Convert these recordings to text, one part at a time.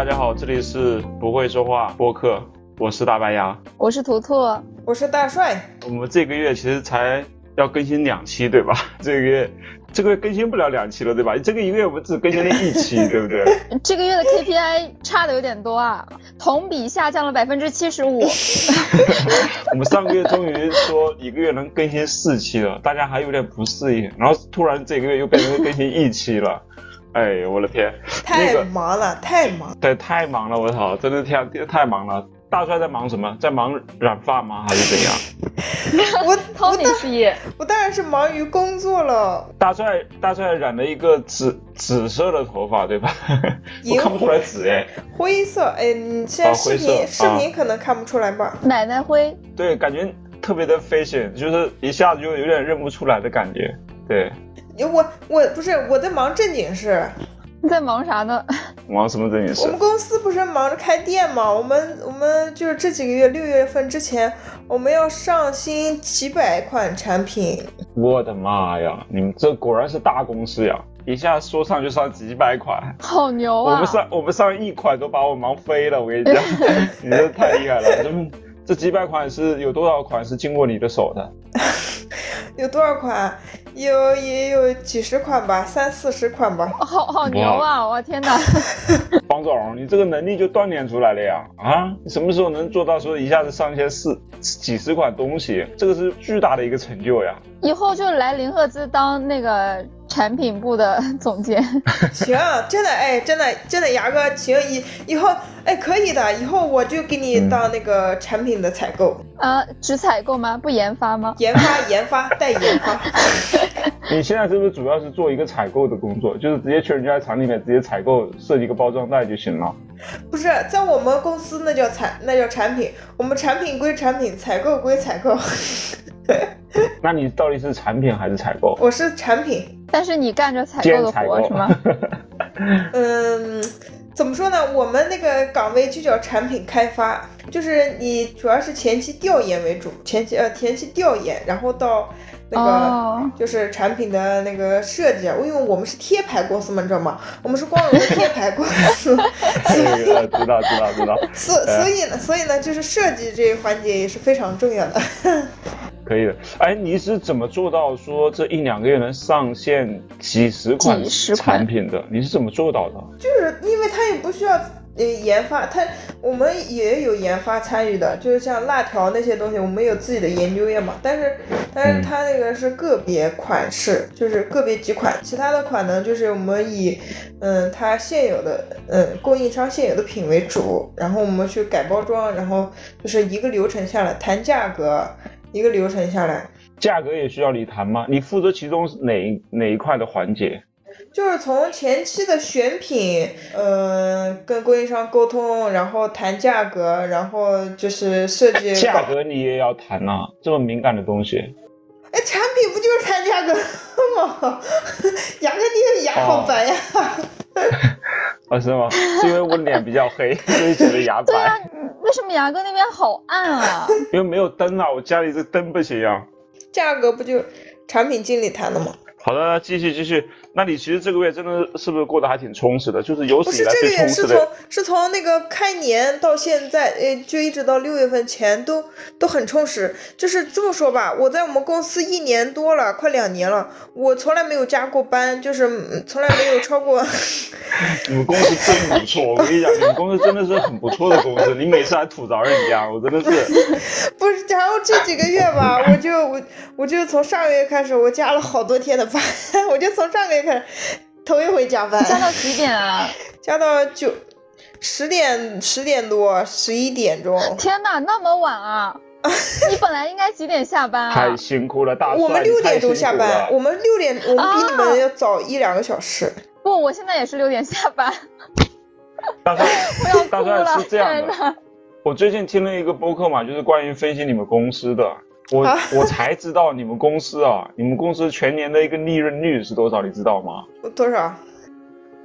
大家好，这里是不会说话播客，我是大白牙，我是图图，我是大帅。我们这个月其实才要更新两期，对吧？这个月这个月更新不了两期了，对吧？这个一个月我们只更新了一期，对不对？这个月的 KPI 差的有点多啊，同比下降了百分之七十五。我们上个月终于说一个月能更新四期了，大家还有点不适应，然后突然这个月又变成更新一期了。哎，我的天，太忙了，太忙，对，太忙了，我操，真的太太忙了。大帅在忙什么？在忙染发吗？还是怎样？我操你事业，我当然是忙于工作了。大帅，大帅染了一个紫紫色的头发，对吧？我看不出来紫哎，灰色哎，你现在视频视频可能看不出来吧？奶奶灰，对，感觉特别的 fashion，就是一下子就有点认不出来的感觉，对。我我不是我在忙正经事，你在忙啥呢？忙什么正经事？我们公司不是忙着开店吗？我们我们就是这几个月六月份之前，我们要上新几百款产品。我的妈呀！你们这果然是大公司呀！一下说上就上几百款，好牛啊！我们上我们上一款都把我忙飞了，我跟你讲，你这太厉害了！这这几百款是有多少款是经过你的手的？有多少款？有也有几十款吧，三四十款吧。好好牛啊！我天哪！方总，你这个能力就锻炼出来了呀！啊，你什么时候能做到说一下子上线四几十款东西？这个是巨大的一个成就呀！以后就来林赫兹当那个。产品部的 总监，行，真的，哎，真的，真的，牙哥，行，以以后，哎，可以的，以后我就给你当那个产品的采购啊，只采购吗？不研发吗？研发，研发，带研发。你现在是不是主要是做一个采购的工作？就是直接去人家厂里面直接采购，设计一个包装袋就行了？不是，在我们公司那叫产，那叫产品，我们产品归产品，采购归采购。那你到底是产品还是采购？我是产品，但是你干着采购的活是吗？嗯，怎么说呢？我们那个岗位就叫产品开发，就是你主要是前期调研为主，前期呃前期调研，然后到那个就是产品的那个设计。因为我们是贴牌公司嘛，你知道吗？我们是光荣的贴牌公司。知道知道知道。所所以呢，所以呢，就是设计这一环节也是非常重要的。可以的，哎，你是怎么做到说这一两个月能上线几十款产品的？你是怎么做到的？就是因为它也不需要呃研发，它我们也有研发参与的，就是像辣条那些东西，我们有自己的研究院嘛。但是，但是它那个是个别款式，就是个别几款，其他的款呢，就是我们以嗯它现有的嗯供应商现有的品为主，然后我们去改包装，然后就是一个流程下来谈价格。一个流程下来，价格也需要你谈吗？你负责其中哪哪一块的环节？就是从前期的选品，嗯，跟供应商沟通，然后谈价格，然后就是设计。价格你也要谈呐，这么敏感的东西。哎，产品不就是谈价格吗？牙哥，你的牙好白呀！啊，是吗？是因为我脸比较黑，所以觉得牙白。为什么牙哥那边好暗啊？因为没有灯啊，我家里这灯不行啊。价格不就产品经理谈的吗？好的，继续继续。那你其实这个月真的是不是过得还挺充实的？就是有史以来最充实的。是这个月是从是从那个开年到现在，呃，就一直到六月份前都都很充实。就是这么说吧，我在我们公司一年多了，快两年了，我从来没有加过班，就是从来没有超过。你们公司真不错，我跟你讲，你们公司真的是很不错的公司。你每次还吐槽人家，我真的是。不是，然后这几个月吧，我就我我就从上个月开始，我加了好多天的班，我就从上个月。头一回加班，加到几点啊？加到九十点十点多十一点钟。天哪，那么晚啊！你本来应该几点下班啊？太辛苦了，大我们六点钟下班，我们六点，我们比你们要早一两个小时。不，我现在也是六点下班。大帅，大帅是这样的。我最近听了一个播客嘛，就是关于分析你们公司的。我 我才知道你们公司啊，你们公司全年的一个利润率是多少？你知道吗？多少？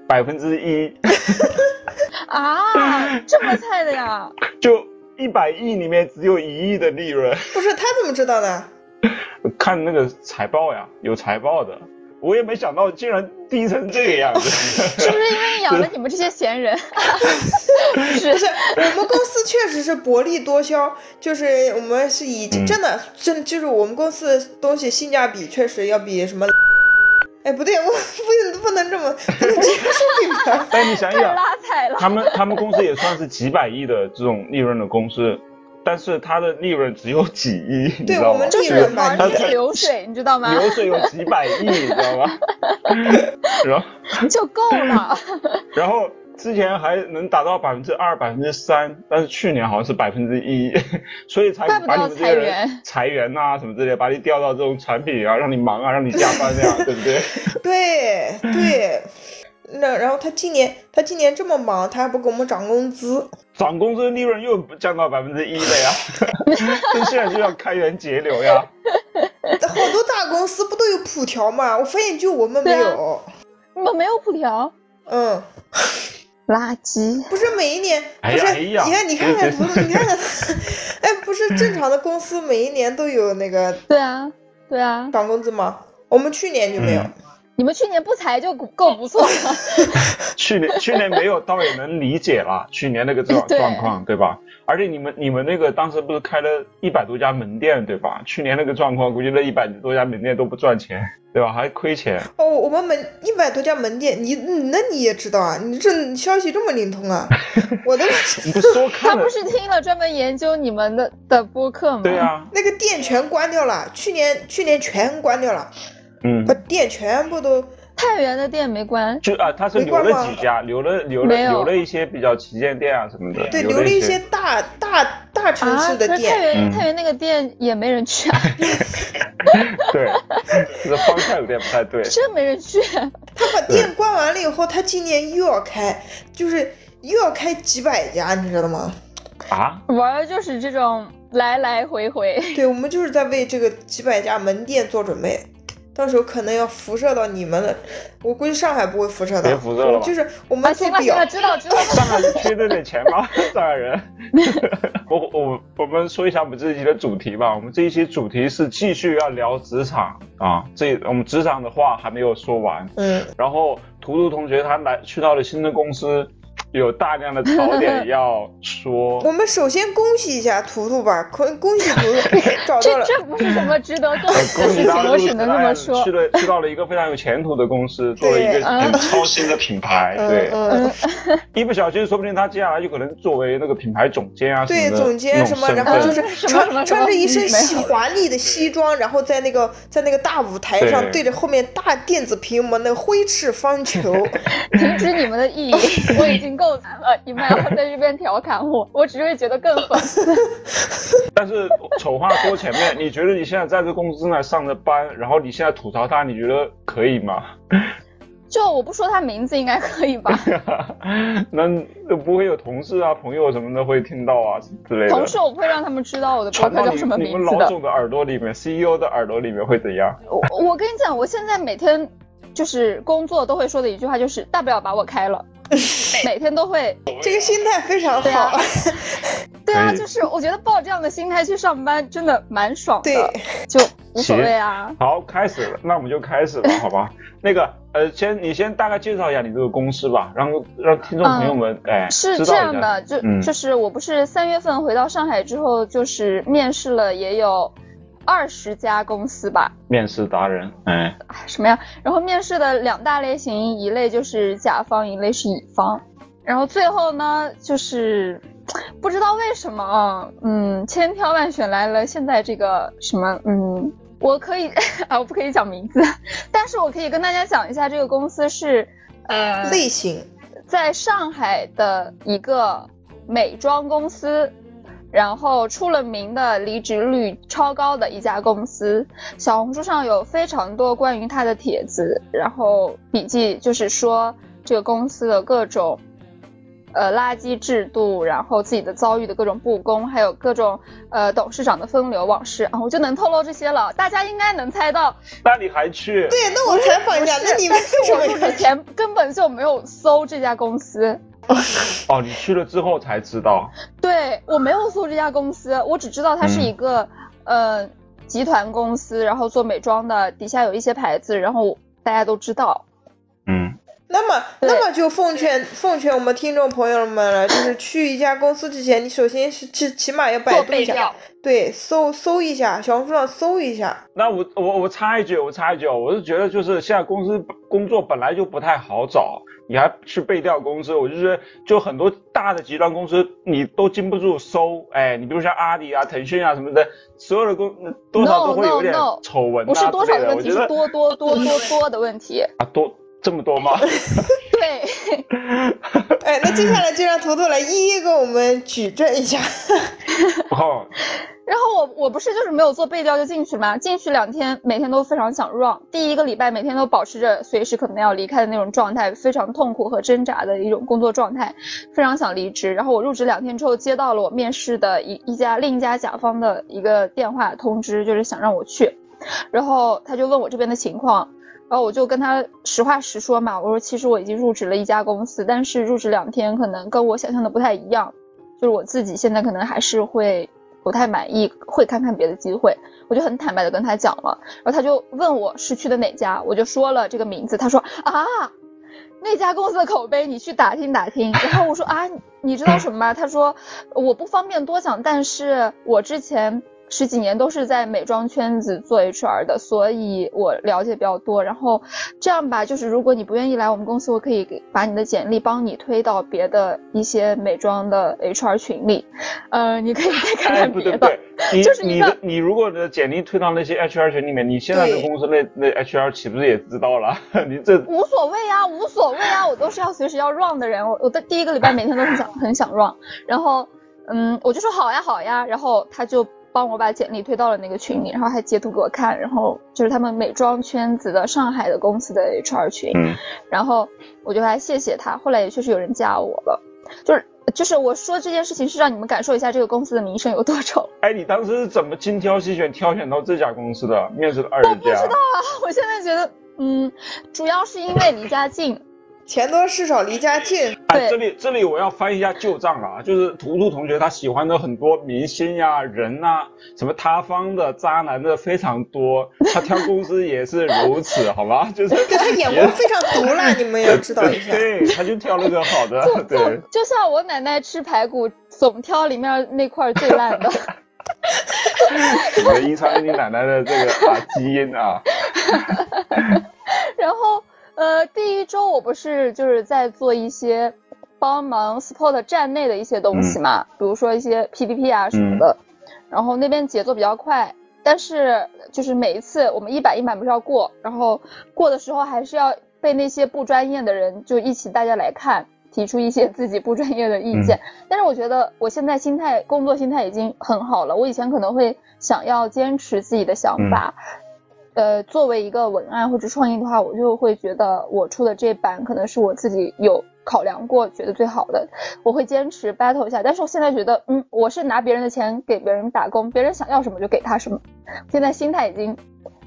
百分之一。啊，这么菜的呀？就一百亿里面只有一亿的利润。不是他怎么知道的？看那个财报呀，有财报的。我也没想到竟然低成这个样子。是不是因为养了你们这些闲人？是 不是，我们公司确实是薄利多销，就是我们是以嗯真的真就是我们公司的东西性价比确实要比什么。哎，不对，我不不能这么不能直接说品牌。但你想太想，拉踩了。他们他们公司也算是几百亿的这种利润的公司，但是它的利润只有几亿，你知道吗？对我们利就是润蛮低行业流水，你知道吗？流水有几百亿，你知道吗？然后就够了。然后之前还能达到百分之二、百分之三，但是去年好像是百分之一，所以才把你们这些人员裁员呐、什么之类的，把你调到这种产品啊，让你忙啊，让你加班这样，对不对？对对，那然后他今年他今年这么忙，他还不给我们涨工资。涨工资利润又降到百分之一了呀，所以现在就要开源节流呀。好多大公司不都有普条吗？我发现就我们没有。你们没有普条，嗯，垃圾。不是每一年，不是，哎呀哎你看，你看看，对不是，你看看，哎，不是正常的公司每一年都有那个对啊，对啊，涨工资吗？我们去年就没有。嗯你们去年不裁就够不错了。去年去年没有，倒也能理解了，去年那个状 状况，对吧？而且你们你们那个当时不是开了一百多家门店，对吧？去年那个状况，估计那一百多家门店都不赚钱，对吧？还亏钱。哦，我们门一百多家门店，你嗯那你也知道啊？你这消息这么灵通啊？我的你不说他看他不？是听了专门研究你们的的播客吗？对啊，那个店全关掉了，去年去年全关掉了，嗯把，店全部都太原的店没关，就啊，他是留了几家，留了留了留了一些比较旗舰店啊什么的，对留了一些大大大城啊，市的可是太。原、嗯太原那个店也没人去啊，对，这个方向有点不太对。真没人去。他把店关完了以后，他今年又要开，就是又要开几百家，你知道吗？啊，玩的就是这种来来回回。对，我们就是在为这个几百家门店做准备，到时候可能要辐射到你们了，我估计上海不会辐射到，别辐射了吧就是我啊，们做表行了行了，知道知道。上海缺这点钱吗？上海人。我我我们说一下我们这一期的主题吧。我们这一期主题是继续要聊职场啊，这我们职场的话还没有说完。嗯，然后图图同学他来去到了新的公司，有大量的槽点要说。我们首先恭喜一下图图吧，恭恭喜图图 找到了，这这不是什么值得恭呃喜的事情，我只能这么说。去。了去到了一个非常有前途的公司，做了一个很超新的品牌，对，嗯。嗯，一不小心说不定他接下来就可能作为那个品牌总监啊对，总监什么，然后就是穿穿着一身华丽的西装，然后在那个在那个大舞台上对。对着后面大电子屏幕那个挥斥方遒，停止你们的意淫，我已经够惨了，你们还要在这边调侃我，我只会觉得更讽刺。但是丑话说前面，你觉得你现在在这公司正在上着班，然后你现在吐槽他，你觉得可以吗？就我不说他名字，应该可以吧？那不会有同事啊、朋友什么的会听到啊之类的。同事我不会让他们知道我的博传到你客叫什么你名字的。们老总的耳朵里面，CEO 的耳朵里面会怎样？我我跟你讲，我现在每天就是工作都会说的一句话就是，大不了把我开了，每天都会。这个心态非常好。对啊，就是我觉得抱这样的心态去上班真的蛮爽的，对，就无所谓啊。好，开始了，那我们就开始吧，好吧？那个，呃，先你先大概介绍一下你这个公司吧，让让听众朋友们，哎，嗯是这样的，就、嗯就是我不是三月份回到上海之后，就是面试了也有二十家公司吧，面试达人，哎，哎什么呀？然后面试的两大类型，一类就是甲方，一类是乙方。然后最后呢，就是不知道为什么啊，嗯，千挑万选来了现在这个什么，嗯，我可以 啊，我不可以讲名字，但是我可以跟大家讲一下，这个公司是呃类型，在上海的一个美妆公司，然后出了名的离职率超高的一家公司。小红书上有非常多关于他的帖子，然后笔记就是说这个公司的各种。呃，垃圾制度，然后自己的遭遇的各种不公，还有各种呃董事长的风流往事啊，我就能透露这些了，大家应该能猜到。那你还去？对，那我采访一下，那你为什么我入职前根本就没有搜这家公司，哦，你去了之后才知道，对我没有搜这家公司，我只知道它是一个、呃集团公司，然后做美妆的，底下有一些牌子，然后大家都知道。嗯，那么，那么就奉劝奉劝我们听众朋友们了，就是去一家公司之前，你首先是起起码要百度一下，对，搜搜一下，小红书上搜一下。那我我我插一句，我插一句哦，我是觉得就是现在公司工作本来就不太好找，你还去背调公司，我就觉得就很多大的集团公司你都经不住搜，哎，你比如像阿里啊、腾讯啊什么的，所有的公多少 No, 都会有 no, 点 no 丑闻不是啊之类的，多少的问题，是多多多多多的问题。啊多这么多吗？对，哎，那接下来就让图图来一一给我们举证一下。哦，然后我我不是就是没有做背调就进去吗，进去两天每天都非常想 run，第一个礼拜每天都保持着随时可能要离开的那种状态，非常痛苦和挣扎的一种工作状态，非常想离职。然后我入职两天之后接到了我面试的一一家另一家甲方的一个电话通知，就是想让我去，然后他就问我这边的情况。然后我就跟他实话实说嘛，我说其实我已经入职了一家公司，但是入职两天可能跟我想象的不太一样，就是我自己现在可能还是会不太满意，会看看别的机会。我就很坦白的跟他讲了，然后他就问我是去的哪家，我就说了这个名字，他说啊，那家公司的口碑你去打听打听。然后我说啊，你知道什么吗？他说我不方便多讲，但是我之前。十几年都是在美妆圈子做 HR 的，所以我了解比较多。然后这样吧，就是如果你不愿意来我们公司，我可以给把你的简历帮你推到别的一些美妆的 HR 群里，呃，你可以再看哎，看别的。不对不对，你就是你的你如果的简历推到那些 HR 群里面，你现在的对公司那那 HR 岂不是也知道了？你这无所谓啊，无所谓啊，我都是要随时要 run 的人。我我的第一个礼拜每天都很想很想 run，然后嗯，我就说好呀好呀，然后他就帮我把简历推到了那个群里，然后还截图给我看，然后就是他们美妆圈子的上海的公司的 HR 群，嗯然后我就还谢谢他，后来也确实有人加我了，就是就是我说这件事情是让你们感受一下这个公司的名声有多臭。哎，你当时是怎么精挑细选挑选到这家公司的？面试了二十家，不知道啊，我现在觉得嗯，主要是因为离家近，钱多事少，离家近。哎，这里这里我要翻一下旧账了啊，就是图图同学他喜欢的很多明星呀、人呐、什么塌方的、渣男的非常多，他挑公司也是如此，好吗？就是对他眼光非常毒辣，你们也要知道一下。对，他就挑了个好的，对。就像我奶奶吃排骨，总挑里面那块最烂的。你们遗传了你奶奶的这个啊基因啊，然后呃，第一周我不是就是在做一些帮忙 support 站内的一些东西嘛，比如说一些 PPT 啊什么的，然后那边节奏比较快。但是就是每一次我们一版一版不是要过，然后过的时候还是要被那些不专业的人就一起大家来看，提出一些自己不专业的意见。但是我觉得我现在心态工作心态已经很好了，我以前可能会想要坚持自己的想法。呃，作为一个文案或者创意的话，我就会觉得我出的这版可能是我自己有考量过，觉得最好的，我会坚持 battle 一下。但是我现在觉得，嗯，我是拿别人的钱给别人打工，别人想要什么就给他什么。现在心态已经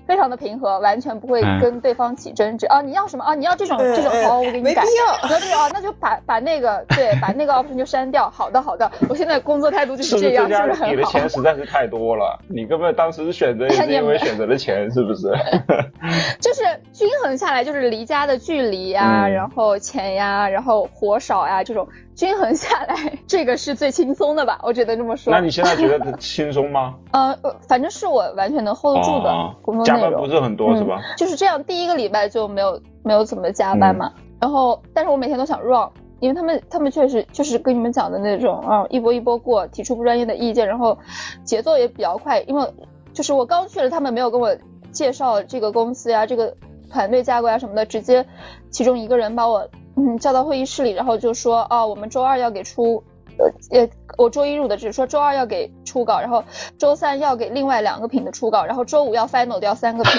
非常的平和，完全不会嗯跟对方起争执。啊，你要什么啊？你要这种嗯这种，嗯好，我给你改。没必要。你要这种啊，那就把把那个对，把那个 option 就删掉。好的好的，我现在工作态度就是这样，不是很好？你的钱实在是太多了？你根本当时是选择也是因为选择了钱，是不是？就是均衡下来，就是离家的距离呀、嗯然后钱呀，然后活少呀，这种均衡下来，这个是最轻松的吧？我只能这么说。那你现在觉得轻松吗？呃，呃反正是我完全能 hold 得住的哦工作内容。加班不是很多是吧？嗯？就是这样，第一个礼拜就没有没有怎么加班嘛。嗯然后，但是我每天都想 run，因为他们他们确实就是跟你们讲的那种啊，一波一波过，提出不专业的意见，然后节奏也比较快。因为就是我刚去了，他们没有跟我介绍这个公司呀、这个团队架构呀什么的，直接其中一个人把我嗯叫到会议室里，然后就说哦，我们周二要给出。呃呃，我周一入的职说周二要给初稿，然后周三要给另外两个品的初稿，然后周五要 final 掉三个品。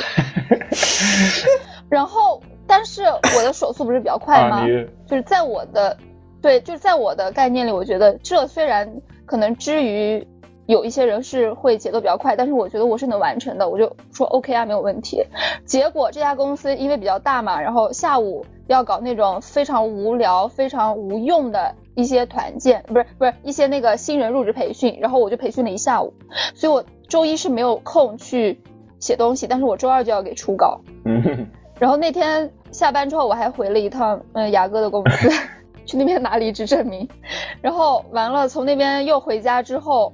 然后，但是我的手速不是比较快吗？啊，就是在我的，对，就是在我的概念里，我觉得这虽然可能之于有一些人是会节奏比较快，但是我觉得我是能完成的，我就说 OK 啊，没有问题。结果这家公司因为比较大嘛，然后下午要搞那种非常无聊、非常无用的一些团建，不是不是一些那个新人入职培训，然后我就培训了一下午，所以我周一是没有空去写东西，但是我周二就要给初稿。嗯，然后那天下班之后，我还回了一趟嗯牙哥的公司，去那边拿离职证明。然后完了，从那边又回家之后，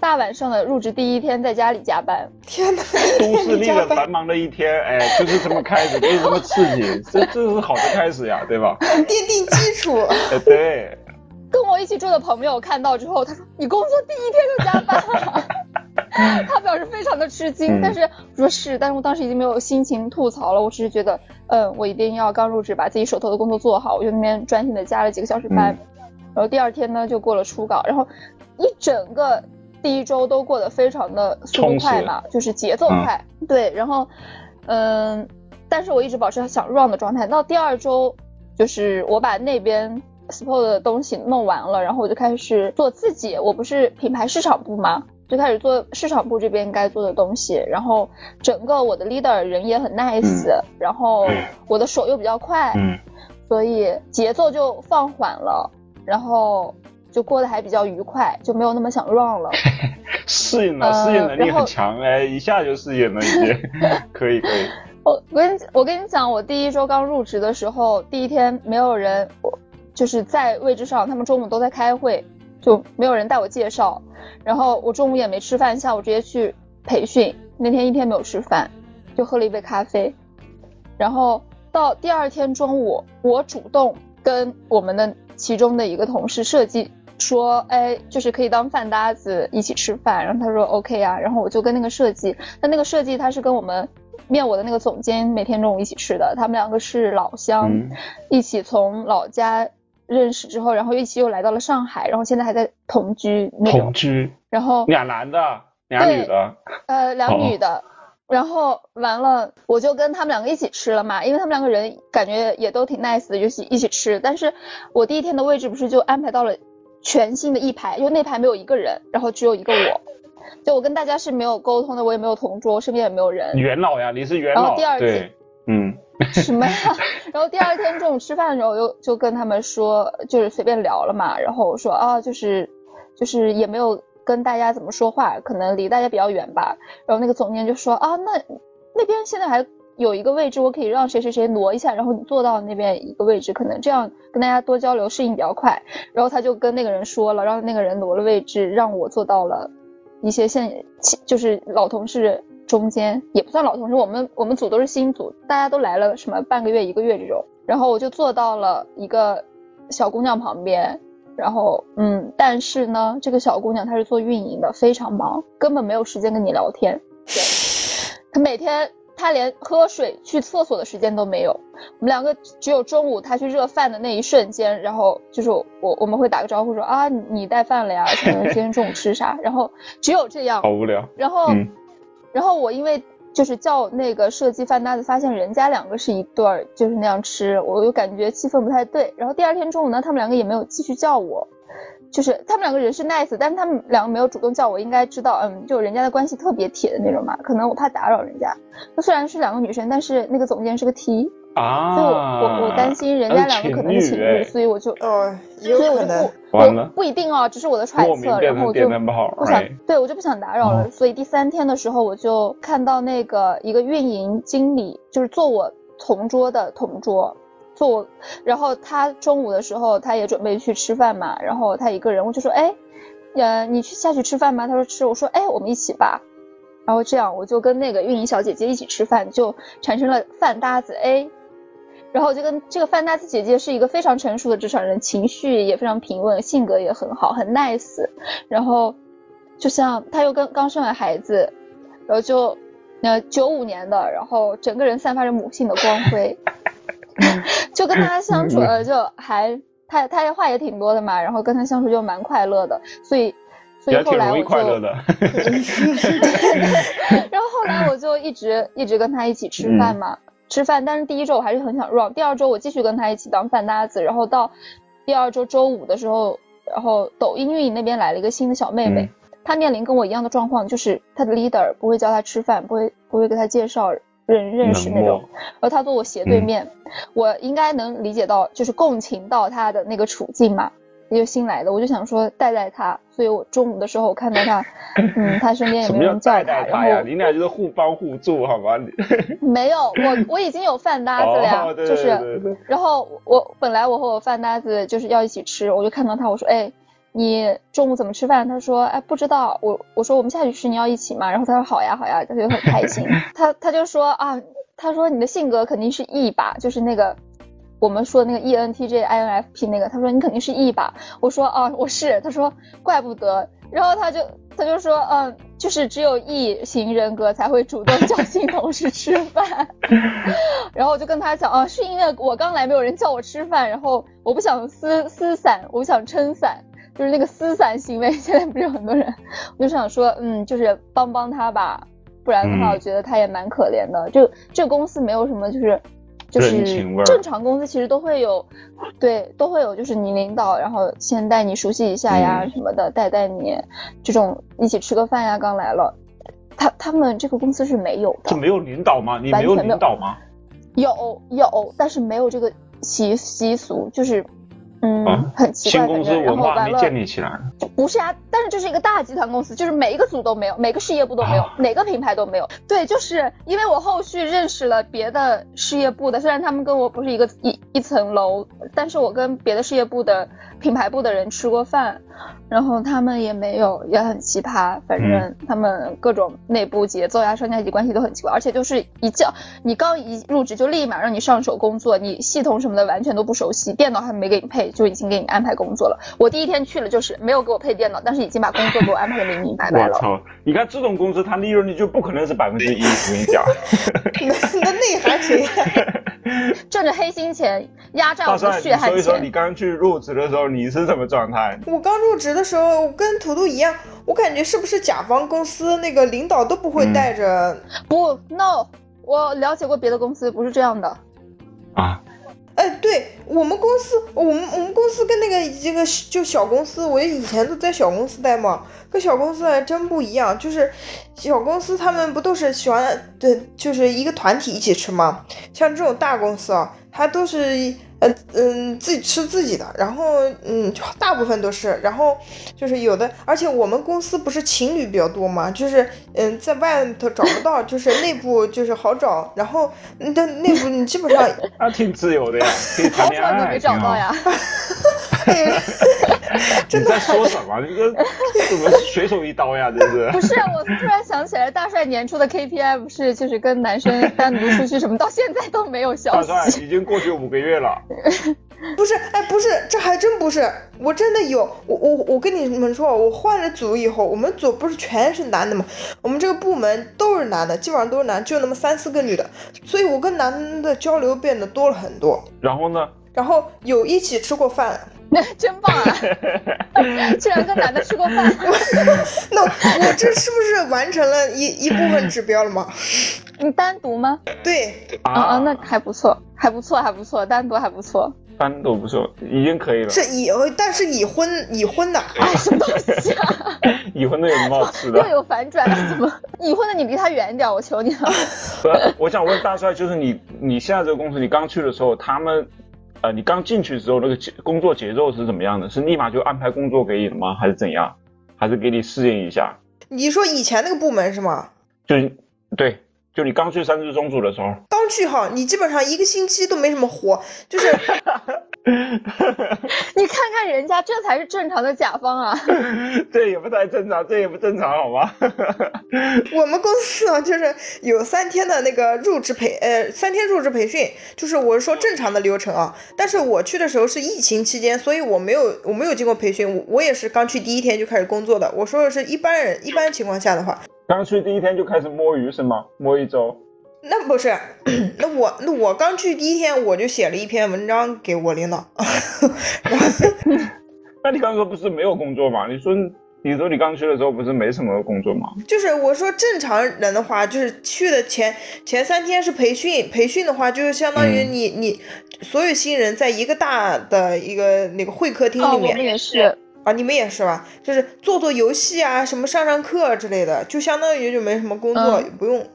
大晚上的入职第一天在家里加班。天哪！都市丽人繁忙的一天，哎，就是这么开始，就是这么刺激，这这是好的开始呀，对吧？奠定基础。哎，对。跟我一起住的朋友看到之后，他说：“你工作第一天就加班了。”他表示非常的吃惊，但是我说是，但是我当时已经没有心情吐槽了，我只是觉得，嗯，我一定要刚入职把自己手头的工作做好，我就那边专心的加了几个小时班，然后第二天呢就过了初稿，然后一整个第一周都过得非常的速度快嘛，就是节奏快，对，然后，嗯，但是我一直保持想 run 的状态，到第二周就是我把那边 support 的东西弄完了，然后我就开始做自己，我不是品牌市场部嘛？就开始做市场部这边该做的东西，然后整个我的 leader 人也很 nice，然后我的手又比较快，所以节奏就放缓了，然后就过得还比较愉快，就没有那么想 run 了。适应了，适应能力很强，哎，一下就适应了，已经 可以可以。我我跟我跟你讲，我第一周刚入职的时候，第一天没有人，就是在位置上，他们中午都在开会。就没有人带我介绍，然后我中午也没吃饭，下午直接去培训。那天一天没有吃饭，就喝了一杯咖啡。然后到第二天中午，我主动跟我们的其中的一个同事设计说，哎，就是可以当饭搭子一起吃饭。然后他说 OK 啊，然后我就跟那个设计，那那个设计他是跟我们面我的那个总监每天中午一起吃的，他们两个是老乡，一起从老家。认识之后，然后一起又来到了上海，然后现在还在同居那种。同居。然后俩男的，俩女的。呃，俩女的。然后完了，我就跟他们两个一起吃了嘛，因为他们两个人感觉也都挺 nice 的，就一起吃。但是我第一天的位置不是就安排到了全新的一排，因为那排没有一个人，然后只有一个我，就我跟大家是没有沟通的，我也没有同桌，身边也没有人。元老呀，你是元老。然后第二天，嗯。什么呀？然后第二天中午吃饭的时候，又就跟他们说，就是随便聊了嘛。然后我说啊，就是就是也没有跟大家怎么说话，可能离大家比较远吧。然后那个总监就说啊，那那边现在还有一个位置，我可以让谁谁谁挪一下，然后你坐到那边一个位置，可能这样跟大家多交流，适应比较快。然后他就跟那个人说了，让那个人挪了位置，让我坐到了一些现就是老同事。中间也不算老同事，我们我们组都是新组，大家都来了什么半个月一个月这种，然后我就坐到了一个小姑娘旁边，然后嗯，但是呢，这个小姑娘她是做运营的，非常忙，根本没有时间跟你聊天。对，她每天她连喝水去厕所的时间都没有，我们两个只有中午他去热饭的那一瞬间，然后就是我我们会打个招呼说啊你带饭了呀，今天中午吃啥？然后只有这样，好无聊。然后。然后我因为就是叫那个设计饭搭子，发现人家两个是一对儿，就是那样吃，我就感觉气氛不太对。然后第二天中午呢，他们两个也没有继续叫我，就是他们两个人是 nice，但是他们两个没有主动叫我，应该知道，嗯，就人家的关系特别铁的那种嘛，可能我怕打扰人家。那虽然是两个女生，但是那个总监是个 T。啊，所以我我担心人家两个可能是情侣，所以我就哦，所以我就不我不一定啊，只是我的揣测，然后我就不想，对我就不想打扰了。所以第三天的时候，我就看到那个一个运营经理，就是坐我同桌的同桌，坐我，然后他中午的时候他也准备去吃饭嘛，然后他一个人，我就说，哎，呃，你去下去吃饭吗？他说吃，我说，哎，我们一起吧。然后这样我就跟那个运营小姐姐一起吃饭，就产生了饭搭子 A。然后我就跟这个范大子姐姐是一个非常成熟的职场人，情绪也非常平稳，性格也很好，很 nice。然后就像她又跟刚生完孩子，然后就呃九五年的，然后整个人散发着母性的光辉，就跟他相处了就还他他的话也挺多的嘛，然后跟他相处就蛮快乐的，所以所以后来我就，然后后来我就一直一直跟他一起吃饭嘛。吃饭，但是第一周我还是很想 run。第二周我继续跟他一起当饭搭子，然后到第二周周五的时候，然后抖音运营那边来了一个新的小妹妹，她面临跟我一样的状况，就是她的 leader 不会教她吃饭，不会不会给她介绍认认识那种，然后他坐我斜对面，我应该能理解到，就是共情到他的那个处境嘛。一个新来的，我就想说带带他，所以我中午的时候我看到他，嗯，他身边也没人叫带带他呀？你俩就是互帮互助，好吗？没有，我我已经有饭搭子了呀，哦，对对就是然后我本来我和我饭搭子就是要一起吃，我就看到他，我说哎，你中午怎么吃饭？他说哎不知道，我我说我们下去吃，你要一起吗？然后他说好呀好呀，他就很开心。他他就说啊，他说你的性格肯定是 E 吧，就是那个我们说的那个 E N T J I N F P 那个，他说你肯定是 E 吧？我说啊我是，他说怪不得。然后他就他就说嗯，就是只有 E 型人格才会主动叫 新同事吃饭。然后我就跟他讲啊，是因为我刚来没有人叫我吃饭，然后我不想撕撕伞，我不想撑伞，就是那个私散行为，现在不是有很多人，我就想说，嗯，就是帮帮他吧，不然的话，嗯我觉得他也蛮可怜的。就这个公司没有什么，就是就是正常公司其实都会有，对，都会有，就是你领导，然后先带你熟悉一下呀、嗯什么的，带带你这种一起吃个饭呀，刚来了。他他们这个公司是没有的就，没有领导吗？你没有领导吗？有有，但是没有这个习习俗，就是嗯、啊很奇怪，新公司文化没建立起来。不是啊，但是这是一个大集团公司，就是每一个组都没有，每个事业部都没有，啊哪个品牌都没有。对，就是因为我后续认识了别的事业部的，虽然他们跟我不是一个一一层楼，但是我跟别的事业部的品牌部的人吃过饭，然后他们也没有，也很奇葩，反正他们各种内部节奏呀、上下级关系都很奇怪，而且就是一叫你刚一入职就立马让你上手工作，你系统什么的完全都不熟悉，电脑还没给你配，就已经给你安排工作了。我第一天去了就是没有给我配电脑，但是已经把工作给我安排的明明白白了。我操！你看这种公司，它利润率就不可能是百分之一。我跟你讲，那那内涵谁呀？挣着黑心钱压榨我，们的血汗钱。所以说你。刚去入职的时候你是什么状态？我刚入职的时候，我跟图图一样，我感觉是不是甲方公司那个领导都不会嗯带着，不，no，我了解过别的公司，不是这样的。啊，哎，对我们公司，我们我们公司跟那个这个就小公司，我以前都在小公司待嘛，跟小公司还真不一样。就是小公司他们不都是喜欢对，就是一个团体一起吃吗？像这种大公司啊，它都是呃嗯自己吃自己的，然后嗯大部分都是，然后就是有的，而且我们公司不是情侣比较多嘛，就是嗯在外头找不到，就是内部就是好找，然后嗯但内部你基本上 那挺自由的呀，可以谈恋爱，好久都没找到呀。你在说什么？你这怎么随手一刀呀？这是不是，我突然想起来，大帅年初的 KPI 不是就是跟男生单独出去什么，到现在都没有消息大帅息。已经过去五个月了，不是，哎，不是，这还真不是，我真的有，我我我跟你们说，我换了组以后，我们组不是全是男的嘛，我们这个部门都是男的，基本上都是男，只有那么三四个女的，所以我跟男的交流变得多了很多，然后呢？然后有一起吃过饭，真棒啊！竟然跟男的吃过饭，那我这是不是完成了一一部分指标了吗？你单独吗？对，啊啊，那还不错，还不错，还不错，单独还不错。单独不错，已经可以了。是已，但是已婚已婚的，哎，什么东西啊？已婚的有什么好吃的又？有反转了，怎么？已婚的你离他远一点，我求你了。不是，我想问大帅，就是你你现在这个公司，你刚去的时候，他们呃，你刚进去的时候，那个节工作节奏是怎么样的？是立马就安排工作给你了吗？还是怎样？还是给你适应一下？你说以前那个部门是吗？就是对，就你刚去三只松鼠的时候，刚去哈，你基本上一个星期都没什么活，就是 你看看人家，这才是正常的甲方啊！这也不太正常，这也不正常，好吗？我们公司啊，就是有三天的那个入职培，呃，三天入职培训，就是我是说正常的流程啊。但是我去的时候是疫情期间，所以我没有我没有经过培训，我我也是刚去第一天就开始工作的。我说的是一般人一般情况下的话，刚去第一天就开始摸鱼是吗？摸一周？那不是，那我那我刚去第一天我就写了一篇文章给我领导，那你刚刚说不是没有工作吗？你说你说你刚去的时候不是没什么工作吗？就是我说正常人的话，就是去的前前三天是培训，培训的话就是相当于嗯你、你所有新人在一个大的一个那个会客厅哦，里面、我们也是。啊，你们也是吧？就是做做游戏啊，什么上上课之类的，就相当于就没什么工作，嗯不用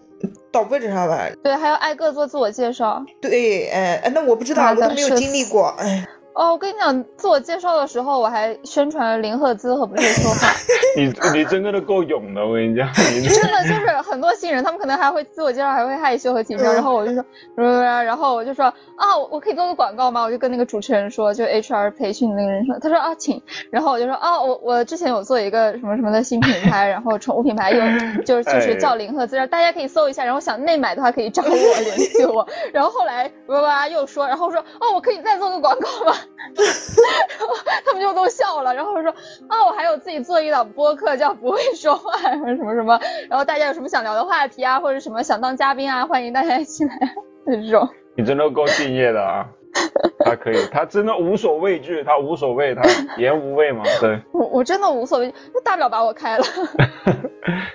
到位置上来。对，还要挨个做自我介绍。对，哎哎，那我不知道，啊我都没有经历过，哎，哦，我跟你讲，自我介绍的时候我还宣传了零赫兹和不会说话。你你真的都够勇的，我跟你讲，你真的就是很多新人，他们可能还会自我介绍，还会害羞和紧张。然后我就说，然后我就说啊，我可以做个广告吗？我就跟那个主持人说，就 HR 培训的那个人说，他说啊，请。然后我就说啊，我我之前有做一个什么什么的新品牌，然后宠物品牌有就是就是叫林赫兹，大家可以搜一下。然后想内买的话可以找我联系我。然后后来哇哇又说，然后说哦，我可以再做个广告吗？然 后他们就都笑了，然后说啊，我还有自己做一档播客叫不会说话什么什么什么，然后大家有什么想聊的话题啊，或者什么想当嘉宾啊，欢迎大家一起来，就这种。你真的够敬业的啊，他可以，他真的无所畏惧，他无所谓，他言无畏嘛，对。我我真的无所谓，那大不了把我开了。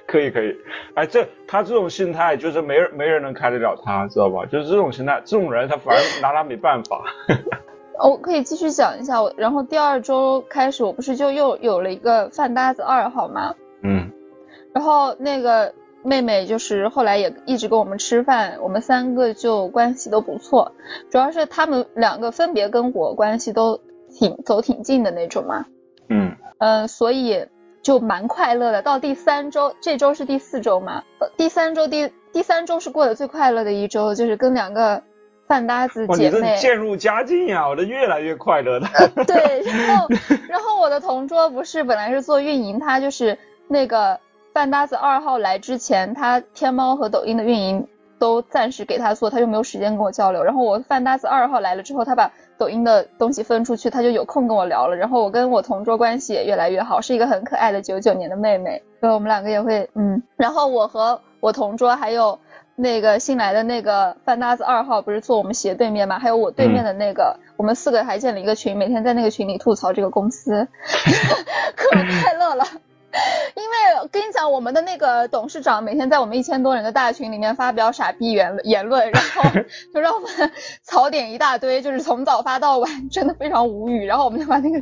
可以可以，哎，这他这种心态就是没人没人能开得了他，知道吧？就是这种心态，这种人他反而拿他没办法。我可以继续讲一下我，然后第二周开始，我不是就又有了一个饭搭子二号吗？嗯。然后那个妹妹就是后来也一直跟我们吃饭，我们三个就关系都不错，主要是他们两个分别跟我关系都挺走挺近的那种嘛。嗯。嗯，所以就蛮快乐的。到第三周，这周是第四周嘛？第三周第第三周是过得最快乐的一周，就是跟两个。饭搭子姐妹，渐入佳境呀，我这越来越快乐了。对，然后 然后我的同桌不是本来是做运营，他就是那个饭搭子二号来之前，他天猫和抖音的运营都暂时给他做，他就没有时间跟我交流。然后我饭搭子二号来了之后，他把抖音的东西分出去，他就有空跟我聊了。然后我跟我同桌关系也越来越好，是一个很可爱的九九年的妹妹，所以我们两个也会嗯。然后我和我同桌还有。那个新来的那个饭搭子二号不是坐我们斜对面吗？还有我对面的那个，我们四个还建了一个群，每天在那个群里吐槽这个公司，可快乐了。因为跟你讲，我们的那个董事长每天在我们一千多人的大群里面发表傻逼言言论，然后就让我们 槽点一大堆，就是从早发到晚，真的非常无语。然后我们就把那个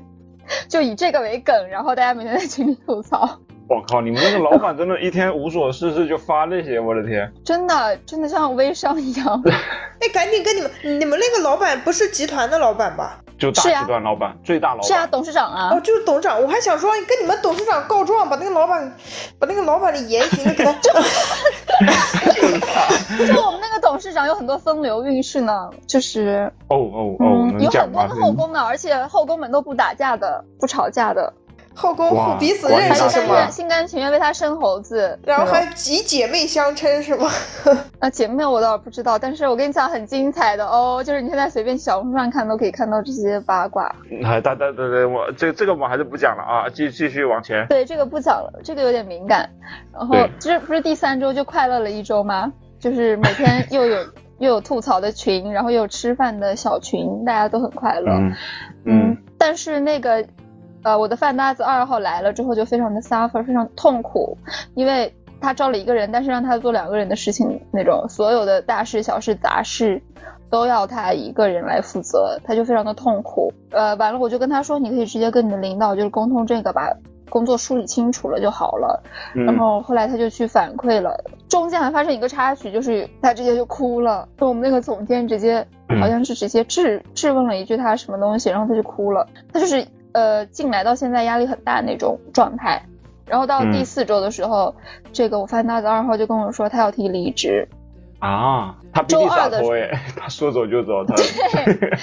就以这个为梗，然后大家每天在群里吐槽。我靠！你们那个老板真的一天无所事事就发那些，我的天！真的，真的像微商一样。哎，赶紧跟你们，你们那个老板不是集团的老板吧？就大集团老板，最大老板。是啊，董事长啊。哦，就是董事长。我还想说跟你们董事长告状，把那个老板，把那个老板的言行给他。就我们那个董事长有很多风流韵事呢，就是。哦哦哦，有很多的后宫呢，而且后宫们都不打架的，不吵架的。后宫互彼此认识是吗？心甘情愿为他生猴子，然后还集姐妹相称是吗？啊姐妹我倒是不知道，但是我跟你讲很精彩的哦，就是你现在随便小红书上看都可以看到这些八卦。哎，对对对对，我这这个我们还是不讲了啊，继继续往前。对，这个不讲了，这个有点敏感。然后其实不是第三周就快乐了一周吗？就是每天 又有又有吐槽的群，然后又有吃饭的小群，大家都很快乐。嗯，但是那个。呃，我的饭搭子二号来了之后就非常的 suffer，非常痛苦，因为他招了一个人，但是让他做两个人的事情，那种所有的大事小事杂事都要他一个人来负责，他就非常的痛苦。呃，完了我就跟他说，你可以直接跟你的领导就是沟通这个，把工作梳理清楚了就好了。然后后来他就去反馈了，中间还发生一个插曲，就是他直接就哭了，就我们那个总监直接好像是直接质质问了一句他什么东西，然后他就哭了，他就是。呃，进来到现在压力很大那种状态，然后到第四周的时候，这个我发现他的二号就跟我说他要提离职啊，他周二的他说走就走，他对，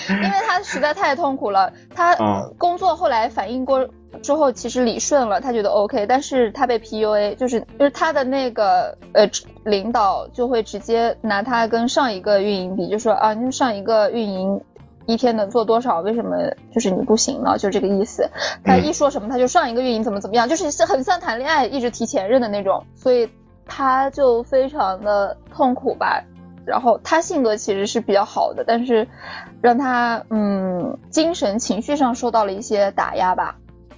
因为他实在太痛苦了，他工作后来反应过之后其实理顺了，他觉得 OK，但是他被 PUA，就是就是他的那个呃领导就会直接拿他跟上一个运营比，就说啊，你上一个运营。一天能做多少？为什么就是你不行呢？就这个意思。他一说什么，他就上一个运营怎么怎么样，就是很像谈恋爱，一直提前任的那种。所以他就非常的痛苦吧。然后他性格其实是比较好的，但是让他嗯精神情绪上受到了一些打压吧。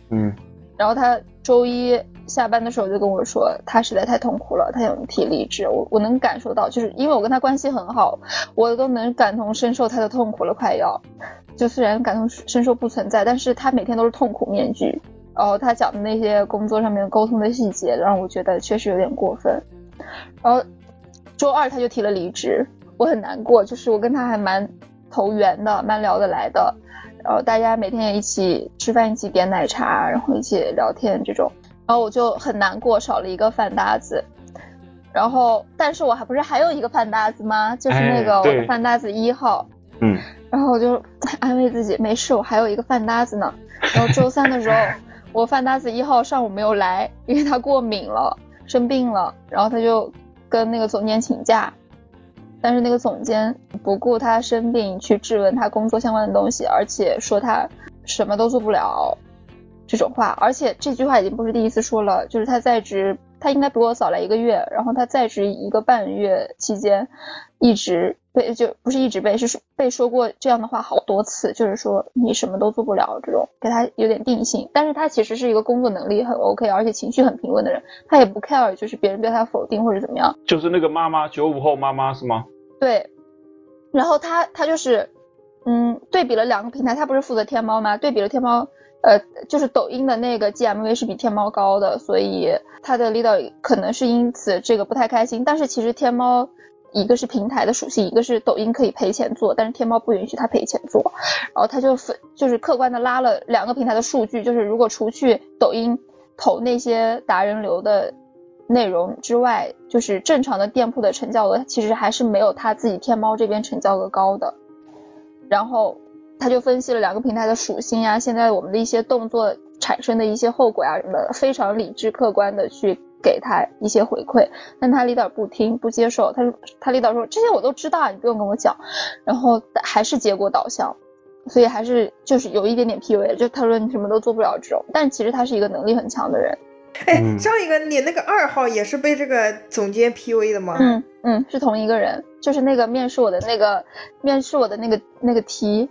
嗯。然后他周一。下班的时候就跟我说，他实在太痛苦了，他想提离职。我我能感受到，就是因为我跟他关系很好，我都能感同身受他的痛苦了，快要。就虽然感同身受不存在，但是他每天都是痛苦面具。然后他讲的那些工作上面沟通的细节，让我觉得确实有点过分。然后周二他就提了离职，我很难过，就是我跟他还蛮投缘的，蛮聊得来的。然后大家每天也一起吃饭，一起点奶茶，然后一起聊天这种，然后我就很难过，少了一个饭搭子。然后，但是我还不是还有一个饭搭子吗？就是那个我的饭搭子一号。嗯。然后我就 安慰自己，没事，我还有一个饭搭子呢。然后周三的时候，我饭搭子一号上午没有来，因为他过敏了，生病了。然后他就跟那个总监请假，但是那个总监不顾他生病去质问他工作相关的东西，而且说他什么都做不了这种话。而且这句话已经不是第一次说了，就是他在职。他应该比我早来一个月，然后他在职一个半月期间，一直被就不是一直被是被说过这样的话好多次，就是说你什么都做不了这种，给他有点定性。但是他其实是一个工作能力很 OK，而且情绪很平稳的人，他也不 care 就是别人对他否定或者怎么样。就是那个妈妈九五后妈妈是吗？对，然后他他就是嗯对比了两个平台，他不是负责天猫吗？对比了天猫。呃，就是抖音的那个 GMV 是比天猫高的，所以他的 leader 可能是因此这个不太开心。但是其实天猫一个是平台的属性，一个是抖音可以赔钱做，但是天猫不允许他赔钱做。然后他就分就是客观的拉了两个平台的数据，就是如果除去抖音投那些达人流的内容之外，就是正常的店铺的成交额其实还是没有他自己天猫这边成交额高的。然后。他就分析了两个平台的属性呀，现在我们的一些动作产生的一些后果呀什么的，非常理智客观的去给他一些回馈，但他 leader 不听不接受，他说他 leader 说这些我都知道，你不用跟我讲，然后还是结果导向，所以还是就是有一点点 PUA，就他说你什么都做不了这种，但其实他是一个能力很强的人。哎，上一个你那个二号也是被这个总监 PUA 的吗？嗯嗯，是同一个人，就是那个面试我的那个面试我的那个那个 T。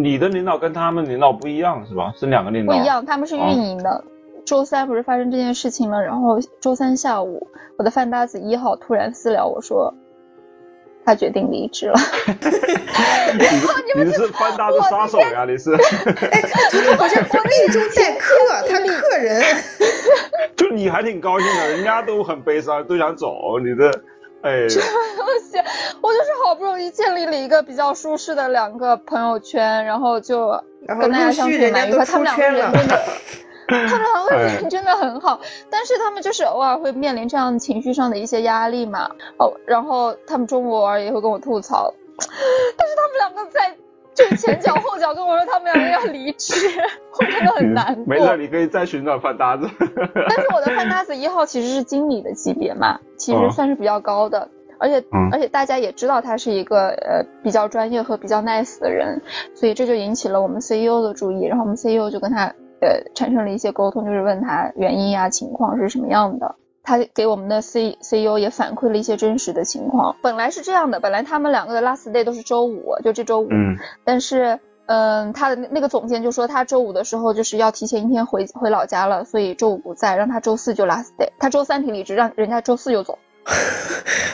你的领导跟他们领导不一样是吧？是两个领导。不一样，他们是运营的。周三不是发生这件事情了，然后周三下午，我的饭搭子一号突然私聊我说，他决定离职了。你是 饭搭子杀手呀？你是？哎，他好像命中带客，他客人。就你还挺高兴的，人家都很悲伤，都想走，你这。哎，什么东西？我就是好不容易建立了一个比较舒适的两个朋友圈，然后就跟大家相处蛮愉快。他们两个人真的，他们两个人真的很好，但是他们就是偶尔会面临这样情绪上的一些压力嘛。哦，然后他们中午偶尔也会跟我吐槽，但是他们两个在。就前脚后脚跟我说他们两个要离职，我真的很难过。没事，你可以再寻找饭搭子。但是我的饭搭 子一号其实是经理的级别嘛，其实算是比较高的，而且而且大家也知道他是一个呃比较专业和比较 nice 的人，所以这就引起了我们 CEO 的注意，然后我们 CEO 就跟他呃产生了一些沟通，就是问他原因啊情况是什么样的。他给我们的 C C E O 也反馈了一些真实的情况。本来是这样的，本来他们两个的 last day 都是周五，就这周五。嗯。但是，嗯，他的那个总监就说他周五的时候就是要提前一天回回老家了，所以周五不在，让他周四就 last day。他周三提离职，让人家周四就走。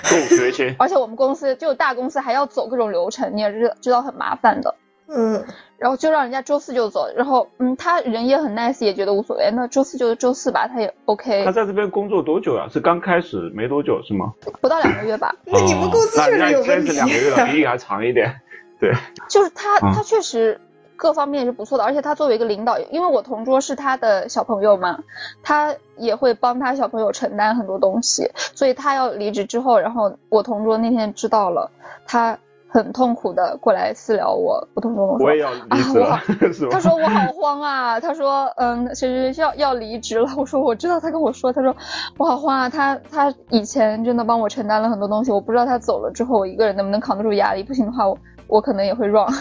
周五绝情。而且我们公司就大公司还要走各种流程，你也知知道很麻烦的。嗯。然后就让人家周四就走，然后嗯，他人也很 nice，也觉得无所谓。那周四就周四吧，他也 OK。他在这边工作多久呀？是刚开始没多久是吗？不到两个月吧。那你们公司确实有问题。两个月了，比你还长一点。对。就是他，他确实各方面是不错的，而且他作为一个领导，因为我同桌是他的小朋友嘛，他也会帮他小朋友承担很多东西，所以他要离职之后，然后我同桌那天知道了，他。很痛苦的过来私聊我，不痛我说，我也要离职了，他说我好慌啊，他说嗯，谁谁要要离职了，我说我知道，他跟我说，他说我好慌啊，他他以前真的帮我承担了很多东西，我不知道他走了之后我一个人能不能扛得住压力，不行的话我我可能也会 run。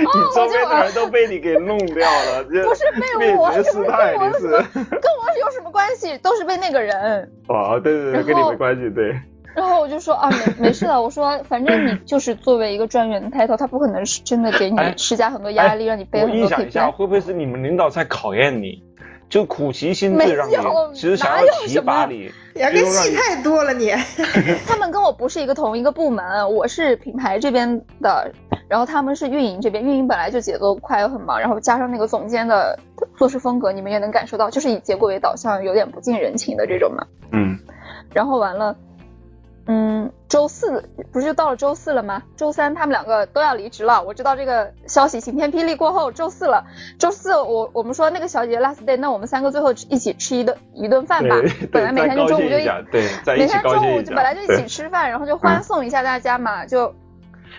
你周边的人都被你给弄掉了，不是被我，是被我，跟我有什么关系？都是被那个人。哦，对对对，跟你没关系，对。然后我就说啊，没没事的。我说反正你就是作为一个专员的 title，他不可能是真的给你施加很多压力，让你背很多。我想一下，会不会是你们领导在考验你，就苦其心志让你，其实想要提拔你。呀，个戏太多了你。他们跟我不是一个同一个部门，我是品牌这边的，然后他们是运营这边。运营本来就节奏快又很忙，然后加上那个总监的做事风格，你们也能感受到，就是以结果为导向，有点不近人情的这种嘛。嗯。然后完了。嗯，周四不是就到了周四了吗？周三他们两个都要离职了。我知道这个消息晴天霹雳过后，周四了。周四我我们说那个小姐姐 last day，那我们三个最后一起吃一顿一顿饭吧。本来每天就中午就一对，每天中午就本来就一起吃饭，然后就欢送一下大家嘛，就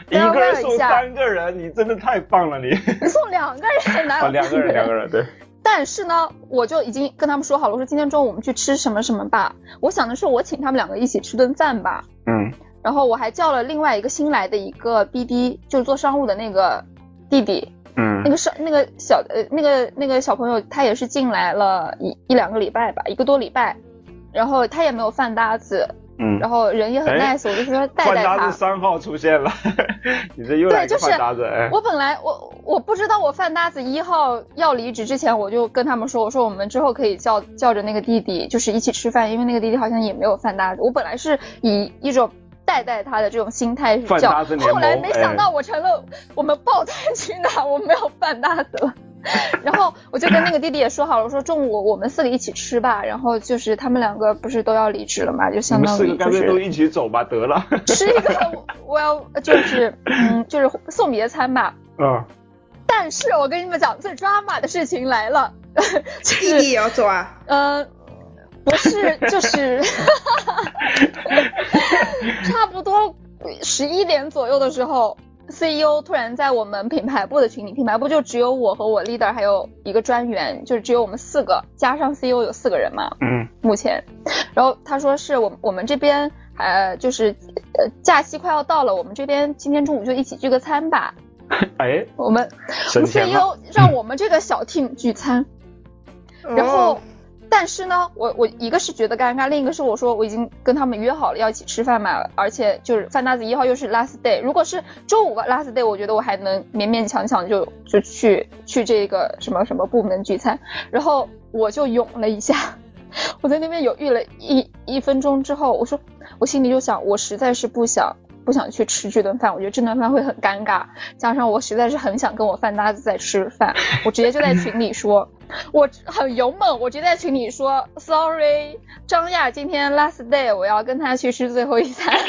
一个人送三个人，你真的太棒了你。你送两个人，哪 有两个人两个人对。但是呢，我就已经跟他们说好了，我说今天中午我们去吃什么什么吧。我想的是我请他们两个一起吃顿饭吧。嗯。然后我还叫了另外一个新来的一个 BD，就是做商务的那个弟弟。嗯。那个商那个小呃那个那个小朋友，他也是进来了一一两个礼拜吧，一个多礼拜，然后他也没有饭搭子。嗯，然后人也很 nice，我就说 带带他。饭搭子三号出现了，你这又来个饭搭子。我本来我我不知道我饭搭子一号要离职之前，我就跟他们说，我说我们之后可以叫叫着那个弟弟，就是一起吃饭，因为那个弟弟好像也没有饭搭子。我本来是以一种带带他的这种心态去叫，后来没想到我成了我们抱团取暖，我没有饭搭子了。然后我就跟那个弟弟也说好了，我说中午我们四个一起吃吧。然后就是他们两个不是都要离职了嘛，就相当于就是都一起走吧，得了。吃一个我要就是嗯就是送别餐吧。嗯。但是我跟你们讲最抓马的事情来了，弟弟也要走啊？嗯，不是，就是 差不多十一点左右的时候。CEO 突然在我们品牌部的群里，品牌部就只有我和我 leader 还有一个专员，就是只有我们四个，加上 CEO 有四个人嘛。嗯。目前，然后他说是我我们这边呃就是呃假期快要到了，我们这边今天中午就一起聚个餐吧。哎。我们我们 CEO 让我们这个小 team 聚餐，然后。但是呢，我我一个是觉得尴尬，另一个是我说我已经跟他们约好了要一起吃饭嘛，而且就是饭搭子一号又是 last day，如果是周五 last day，我觉得我还能勉勉强强就就去去这个什么什么部门聚餐，然后我就涌了一下，我在那边犹豫了一一分钟之后，我说我心里就想，我实在是不想。不想去吃这顿饭，我觉得这顿饭会很尴尬。加上我实在是很想跟我饭搭子在吃饭，我直接就在群里 说，我很勇猛，我直接在群里说，sorry，张亚今天 last day，我要跟他去吃最后一餐。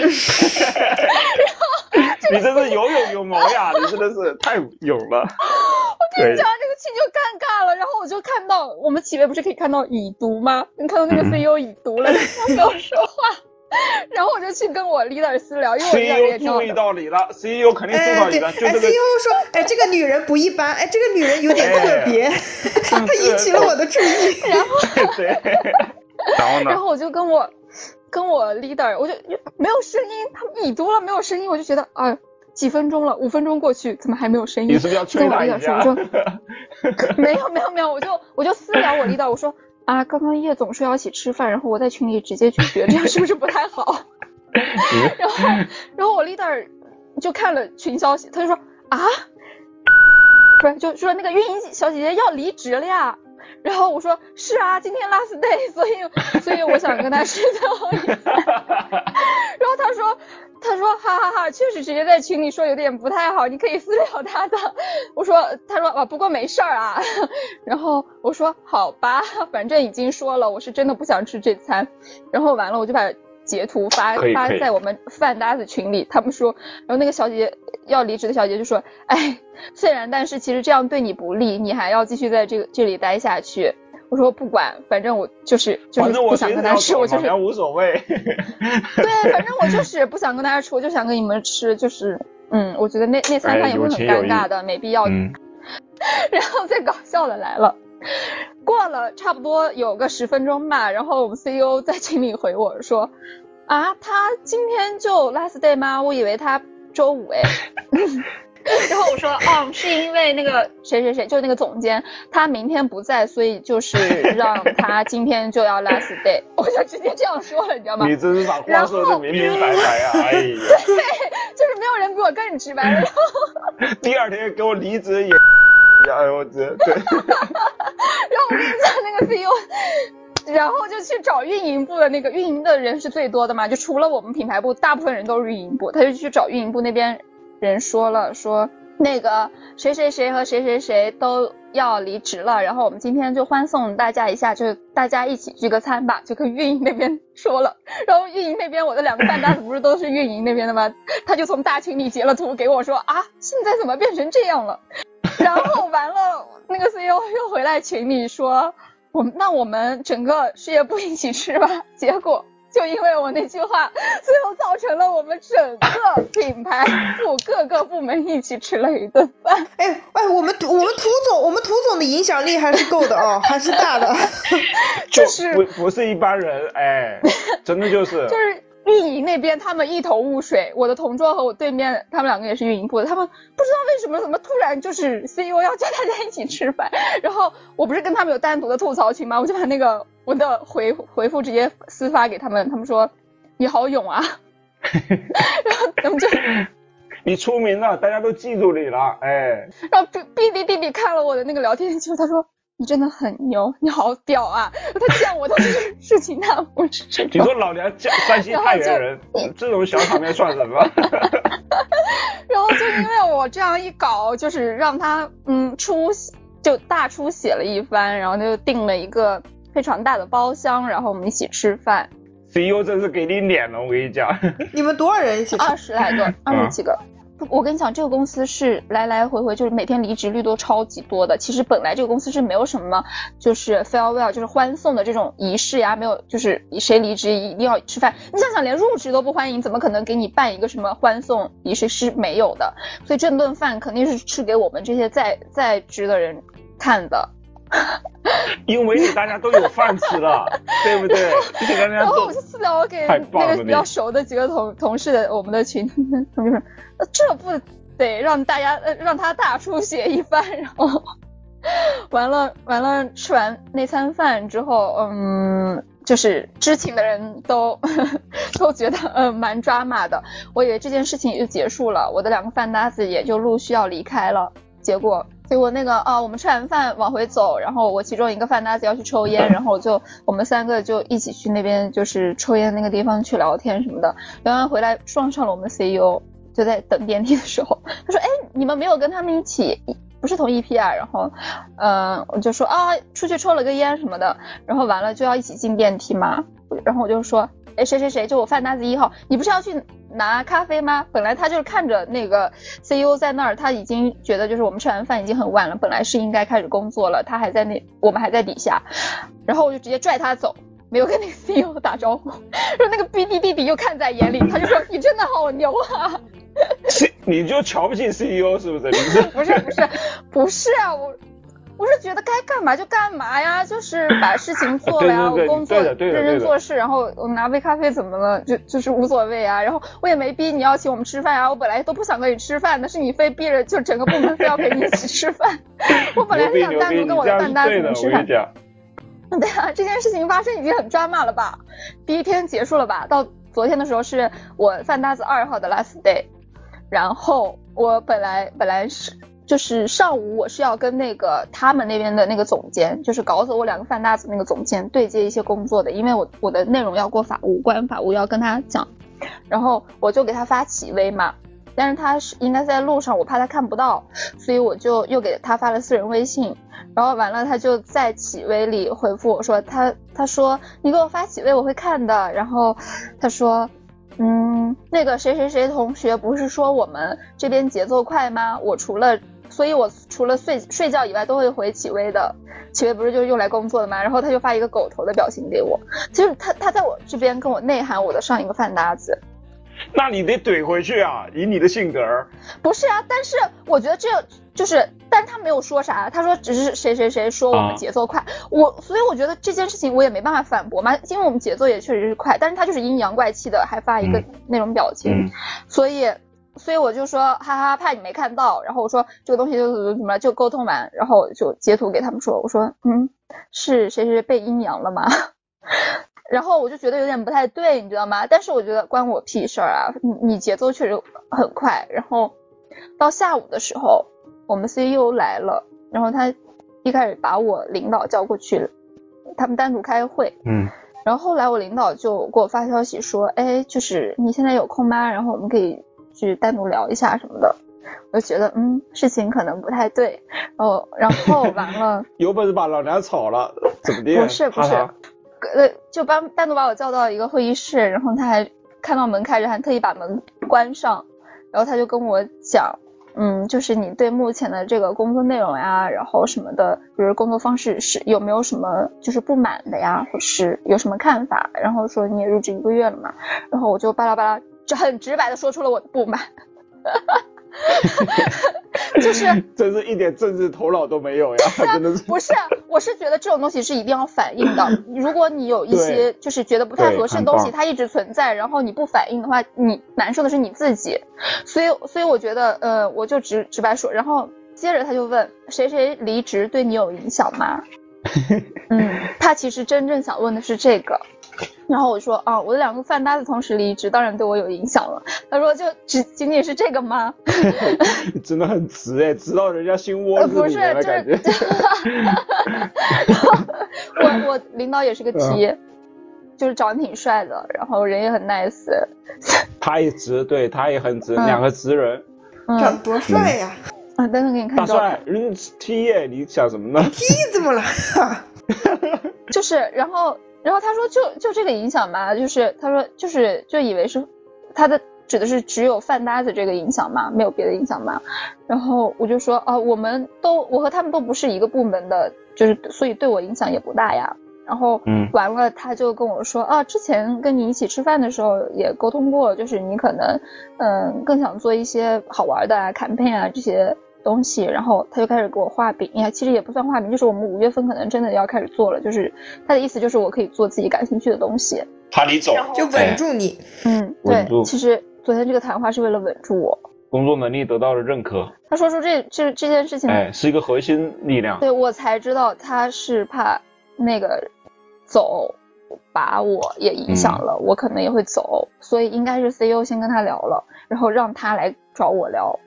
然后你真是有勇有谋呀，你真的是太勇了。我跟你讲，这个群就尴尬了。然后我就看到我们企微不是可以看到已读吗？你看到那个 CEO 已读了，他没有说话。然后我就去跟我 leader 私聊，因为我 CEO 注意到你了，CEO 肯定注意到你了。哎，CEO 说，哎，这个女人不一般，哎，这个女人有点特别，她引起了我的注意。然后，然后呢？然后我就跟我跟我 leader，我就没有声音，他们已读了没有声音，我就觉得啊，几分钟了，五分钟过去，怎么还没有声音？你是不是要催他一下？我说 没有没有没有，我就我就私聊我 leader，我说。啊，刚刚叶总说要一起吃饭，然后我在群里直接拒绝，这样是不是不太好？然后，然后我 leader 就看了群消息，他就说啊，不是，就说那个运营小姐姐要离职了呀。然后我说是啊，今天 last day，所以所以我想跟他吃最后一餐。然后他说。他说哈哈哈，确实直接在群里说有点不太好，你可以私聊他的。我说，他说啊，不过没事儿啊。然后我说好吧，反正已经说了，我是真的不想吃这餐。然后完了，我就把截图发发在我们饭搭子群里。他们说，然后那个小姐姐要离职的小姐姐就说，哎，虽然但是其实这样对你不利，你还要继续在这个这里待下去。我说不管，反正我就是就是不想跟他吃，我就是无所谓。对，反正我就是不想跟大家吃，我就想跟你们吃，就是嗯，我觉得那那三餐也会很尴尬的，没必要。然后最搞笑的来了，过了差不多有个十分钟吧，然后我们 CEO 在群里回我说，啊，他今天就 last day 吗？我以为他周五哎。然后我说，哦，是因为那个谁谁谁，就是那个总监，他明天不在，所以就是让他今天就要 last day，我就直接这样说了，你知道吗？你真是把话说的明明白白啊！哎呀，对，就是没有人比我更直白然后。第二天给我离职也，哎呦我这对。然后我跟你讲，那个 CEO，然后就去找运营部的那个运营的人是最多的嘛，就除了我们品牌部，大部分人都是运营部，他就去找运营部那边。人说了，说那个谁谁谁和谁谁谁都要离职了，然后我们今天就欢送大家一下，就大家一起聚个餐吧，就跟运营那边说了。然后运营那边我的两个饭搭子不是都是运营那边的吗？他就从大群里截了图给我说啊，现在怎么变成这样了？然后完了，那个 CEO 又回来群里说，我那我们整个事业部一起吃吧。结果。就因为我那句话，最后造成了我们整个品牌部各个部门一起吃了一顿饭。哎哎，我们我们涂总，我们涂总的影响力还是够的哦，还是大的。就是不不是一般人，哎，真的就是。就是。运营那边他们一头雾水，我的同桌和我对面他们两个也是运营部的，他们不知道为什么怎么突然就是 CEO 要叫大家一起吃饭，然后我不是跟他们有单独的吐槽群吗？我就把那个我的回回复直接私发给他们，他们说你好勇啊，然后他们就 你出名了，大家都记住你了，哎，然后 B B 弟弟弟看了我的那个聊天记录，他说。你真的很牛，你好屌啊！他见我都是事情大不是你说老娘江山西太原人，这种小场面算什么？然后就因为我这样一搞，就是让他嗯出就大出血了一番，然后就订了一个非常大的包厢，然后我们一起吃饭。CEO 真是给你脸了，我跟你讲。你们多少人一起？二十来个，二十几个。我跟你讲，这个公司是来来回回，就是每天离职率都超级多的。其实本来这个公司是没有什么，就是 farewell，就是欢送的这种仪式呀，没有，就是谁离职一定要吃饭。你想想，连入职都不欢迎，怎么可能给你办一个什么欢送仪式？是没有的。所以这顿饭肯定是吃给我们这些在在职的人看的。因为你大家都有饭吃了，对不对？然后我就私聊我给那个比较熟的几个同同事的我们的群，他们就说，这不得让大家让他大出血一番？然后完 了完了，吃完那餐饭之后，嗯，就是知情的人都都觉得嗯蛮抓马的。我以为这件事情也就结束了，我的两个饭搭子也就陆续要离开了，结果。结果那个啊，我们吃完饭往回走，然后我其中一个饭搭子要去抽烟，然后就我们三个就一起去那边就是抽烟那个地方去聊天什么的。聊完回来撞上了我们 CEO，就在等电梯的时候，他说：“哎，你们没有跟他们一起，不是同一批啊？”然后，嗯，我就说啊，出去抽了个烟什么的，然后完了就要一起进电梯嘛，然后我就说。哎，谁谁谁，就我饭搭子一号，你不是要去拿咖啡吗？本来他就是看着那个 CEO 在那儿，他已经觉得就是我们吃完饭已经很晚了，本来是应该开始工作了，他还在那，我们还在底下，然后我就直接拽他走，没有跟那个 CEO 打招呼，说那个 B D 弟弟又看在眼里，他就说你真的好牛啊，你就瞧不起 CEO 是不是？不是不是不是啊我。不是觉得该干嘛就干嘛呀，就是把事情做了呀，我工作认真做事，然后我拿杯咖啡怎么了？就就是无所谓啊。然后我也没逼你要请我们吃饭呀，我本来都不想跟你吃饭的，是你非逼着，就整个部门非要陪你一起吃饭。我本来是想单独跟我的饭搭子们吃饭。对啊，这件事情发生已经很抓马了吧？第一天结束了吧？到昨天的时候是我饭搭子二号的 last day，然后我本来本来是。就是上午我是要跟那个他们那边的那个总监，就是搞走我两个饭搭子那个总监对接一些工作的，因为我我的内容要过法务，关法务要跟他讲，然后我就给他发企微嘛，但是他是应该在路上，我怕他看不到，所以我就又给他发了私人微信，然后完了他就在企微里回复我说他他说你给我发企微我会看的，然后他说。嗯，那个谁谁谁同学不是说我们这边节奏快吗？我除了，所以我除了睡睡觉以外都会回企微的，企微不是就是用来工作的吗？然后他就发一个狗头的表情给我，其实他他在我这边跟我内涵我的上一个饭搭子。那你得怼回去啊！以你的性格，不是啊。但是我觉得这就是，但他没有说啥，他说只是谁谁谁说我们节奏快，我所以我觉得这件事情我也没办法反驳嘛，因为我们节奏也确实是快，但是他就是阴阳怪气的，还发一个那种表情，所以所以我就说哈哈，怕你没看到，然后我说这个东西就怎么怎么就沟通完，然后就截图给他们说，我说嗯，是谁谁被阴阳了吗？然后我就觉得有点不太对，你知道吗？但是我觉得关我屁事儿啊！你你节奏确实很快。然后到下午的时候，我们 CEO 来了，然后他一开始把我领导叫过去，他们单独开会。嗯。然后后来我领导就给我发消息说，哎，就是你现在有空吗？然后我们可以去单独聊一下什么的。我就觉得嗯事情可能不太对，然后然后完了，有本事把老娘炒了，怎么的？不是不是，呃就帮单独把我叫到一个会议室，然后他还看到门开着，还特意把门关上，然后他就跟我讲。嗯，就是你对目前的这个工作内容呀，然后什么的，比如工作方式是有没有什么就是不满的呀，或是有什么看法？然后说你也入职一个月了嘛，然后我就巴拉巴拉，就很直白的说出了我的不满。就是，真是一点政治头脑都没有呀！真的是，不是，我是觉得这种东西是一定要反映的。如果你有一些就是觉得不太合适的东西，它一直存在，然后你不反应的话，你难受的是你自己。所以，所以我觉得，呃，我就直直白说。然后接着他就问，谁谁离职对你有影响吗？嗯，他其实真正想问的是这个。然后我说啊，我的两个饭搭子同时离职，当然对我有影响了。他说就只仅仅是这个吗？真的很直哎，直到人家心窝子里了感觉。我我领导也是个 T，就是长得挺帅的，然后人也很 nice。他也直，对他也很直，两个直人。长多帅呀！啊，等等给你看。大帅，人 T 耶，你想什么呢？T 怎么了？就是，然后。然后他说就就这个影响嘛，就是他说就是就以为是他的指的是只有饭搭子这个影响嘛，没有别的影响嘛。然后我就说啊，我们都我和他们都不是一个部门的，就是所以对我影响也不大呀。然后嗯，完了他就跟我说啊，之前跟你一起吃饭的时候也沟通过，就是你可能嗯更想做一些好玩的啊，campaign 啊这些。东西，然后他就开始给我画饼。呀，其实也不算画饼，就是我们五月份可能真的要开始做了，就是他的意思就是我可以做自己感兴趣的东西，怕你走，就稳住你，嗯，对，其实昨天这个谈话是为了稳住我，工作能力得到了认可，他说出这这这件事情，哎，是一个核心力量，对我才知道他是怕那个走把我也影响了，我可能也会走，所以应该是 CEO 先跟他聊了，然后让他来找我聊，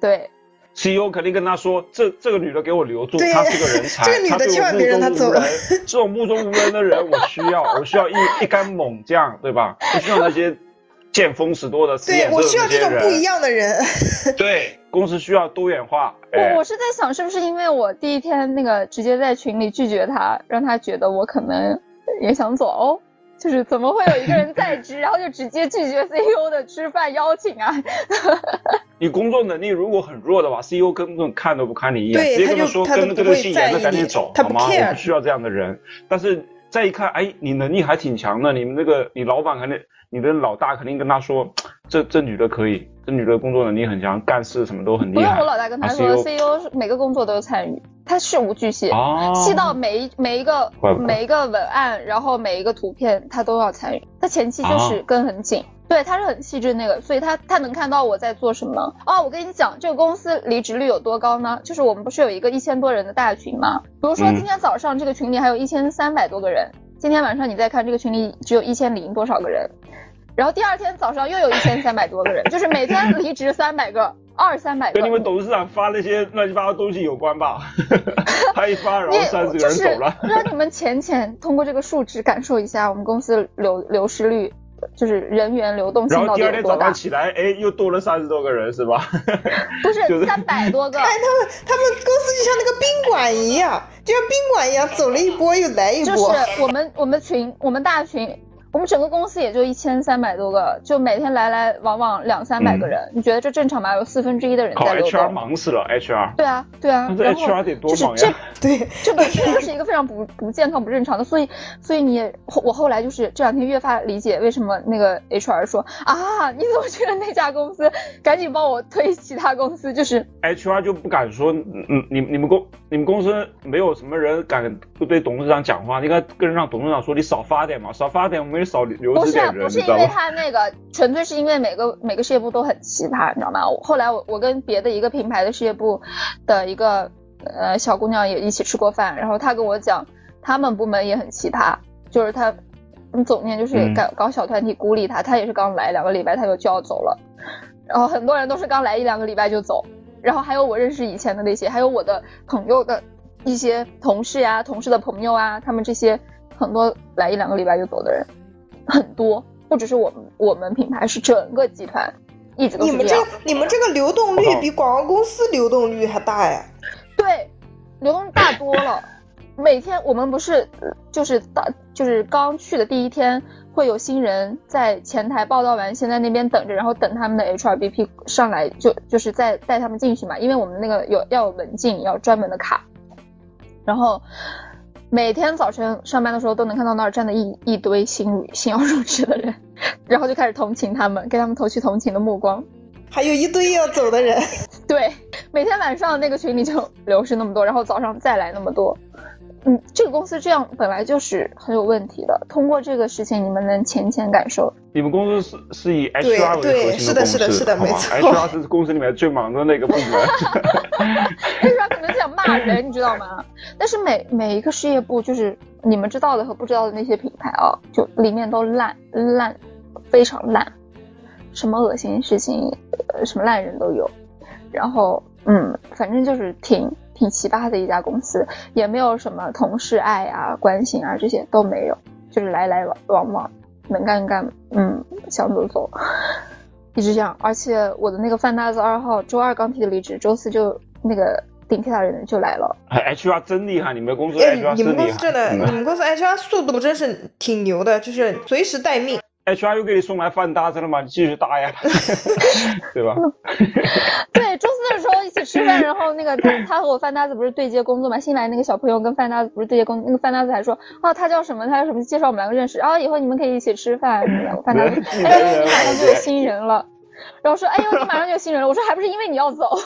对。CEO 肯定跟他说：“这这个女的给我留住，她是个人才，她对我目中无人。这种目中无人的人，我需要，我需要一一干猛将，对吧？不需要那些见风使舵的。对我需要这种不一样的人。对，公司需要多元化。我我是在想，是不是因为我第一天那个直接在群里拒绝他，让他觉得我可能也想走。”就是怎么会有一个人在职，然后就直接拒绝 CEO 的吃饭邀请啊？你工作能力如果很弱的话，CEO 根本看都不看你一眼，直接跟他说跟这个姓严的赶紧走，好吗？我不需要这样的人。但是再一看，哎，你能力还挺强的，你们那个你老板肯定，你的老大肯定跟他说，这这女的可以，这女的工作能力很强，干事什么都很厉害。不用我老大跟他说，CEO 每个工作都有参与。他事无巨细，细到每一每一个每一个文案，然后每一个图片，他都要参与。他前期就是跟很紧，对，他是很细致那个，所以他他能看到我在做什么。哦，我跟你讲，这个公司离职率有多高呢？就是我们不是有一个一千多人的大群吗？比如说今天早上这个群里还有一千三百多个人，今天晚上你再看这个群里只有一千零多少个人，然后第二天早上又有一千三百多个人，就是每天离职三百个。二三百跟你们董事长发那些乱七八糟东西有关吧？他一发，然后三十个人走了。让你们浅浅通过这个数值感受一下我们公司流流失率，就是人员流动性到底有多大。然后第二天早上起来，哎，又多了三十多个人，是吧？不是三百多个。哎，他们他们公司就像那个宾馆一样，就像宾馆一样，走了一波又来一波。就是我们我们群我们大群。我们整个公司也就一千三百多个，就每天来来往往两三百个人，你觉得这正常吗？有四分之一的人在流动。HR 忙死了，HR。对啊，对啊。那 HR 得多忙呀？对，这本身就是一个非常不不健康、不正常的，所以，所以你我后来就是这两天越发理解为什么那个 HR 说啊，你怎么去了那家公司？赶紧帮我推其他公司，就是 HR 就不敢说，嗯，你你们公你们公司没有什么人敢对董事长讲话，应该跟让董事长说你少发点嘛，少发点，我们。不是不是因为 他那个，纯粹是因为每个每个事业部都很奇葩，你知道吗？后来我我跟别的一个品牌的事业部的一个呃小姑娘也一起吃过饭，然后她跟我讲，他们部门也很奇葩，就是他总监就是搞搞小团体孤立他，他也是刚来两个礼拜他就就要走了，然后很多人都是刚来一两个礼拜就走，然后还有我认识以前的那些，还有我的朋友的一些同事呀，同事的朋友啊，他们这些很多来一两个礼拜就走的人。很多，不只是我们我们品牌，是整个集团，一直都你们这。你们这个流动率比广告公司流动率还大呀！对，流动大多了。每天我们不是呃就是到就是刚去的第一天，会有新人在前台报道完，先在那边等着，然后等他们的 HRBP 上来就就是再带他们进去嘛，因为我们那个有要有门禁，要专门的卡。然后每天早晨上班的时候都能看到那儿站的一一堆新新要入职的人，然后就开始同情他们，给他们投去同情的目光。还有一堆要走的人，对，每天晚上那个群里就流失那么多，然后早上再来那么多。嗯，这个公司这样本来就是很有问题的。通过这个事情，你们能浅浅感受。你们公司是是以 HR 为对核心是的公司，是的是的没错？HR 是公司里面最忙的那个部门。HR 可能想骂人，你知道吗？但是每每一个事业部，就是你们知道的和不知道的那些品牌啊，就里面都烂烂，非常烂，什么恶心事情，呃，什么烂人都有。然后，嗯，反正就是挺挺奇葩的一家公司，也没有什么同事爱啊、关心啊这些都没有，就是来来往往，能干干，嗯，想走走，一直这样。而且我的那个饭搭子二号周二刚提的离职，周四就那个顶替他人就来了。哎 HR 真厉害，你们公司哎，HR 你是厉害。们公司真的，嗯你们公司 HR 速度真是挺牛的，就是随时待命。HR 又给你送来饭搭子了吗？你继续搭呀，对吧？对，周吃饭，然后那个他他和我饭搭子不是对接工作嘛，新来那个小朋友跟饭搭子不是对接工，那个饭搭子还说哦他叫什么他叫什么，介绍我们两个认识，然后以后你们可以一起吃饭。我饭搭子哎呦你马上就有新人了，然后说哎呦你马上就有新人了，我说还不是因为你要走。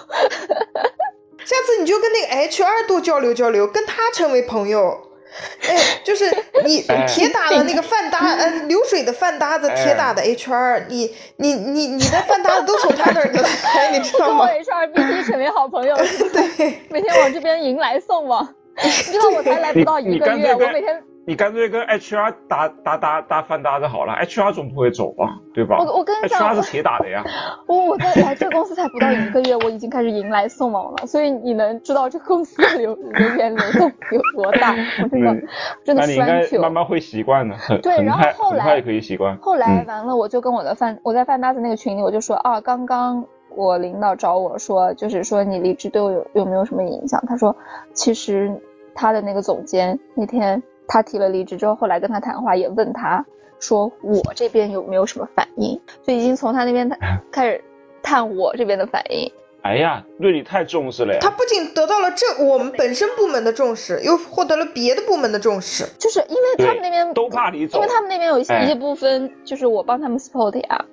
下次你就跟那个 HR 多交流交流，跟他成为朋友。哎，就是你哎铁打的那个饭搭，呃，流水的饭搭子，哎铁打的 HR，你你你你的饭搭子都从他那儿来，你知道跟我吗？HR 必须成为好朋友，对，每天往这边迎来送往。你知道我才来不到一个月，我每天你干脆跟 HR 打打打打饭搭子好了，HR 总不会走吧？对吧？我我跟你讲 HR 是铁打的呀。我我在来这个公司才不到一个月，我已经开始迎来送往了，所以你能知道这公司的流人员流动有多大？我真的嗯 真的那你应该慢慢会习惯的，很对然后后来可以习惯。后来嗯完了，我就跟我的饭，我在饭搭子那个群里，我就说啊，刚刚我领导找我说，就是说你离职对我有有没有什么影响？他说，其实他的那个总监那天他提了离职之后，后来跟他谈话也问他说我这边有没有什么反应，就已经从他那边他开始探我这边的反应。哎呀，对你太重视了呀。他不仅得到了这我们本身部门的重视，又获得了别的部门的重视。就是因为他们那边都怕你走因为他们那边有一些、哎一些部分就是我帮他们 support 呀，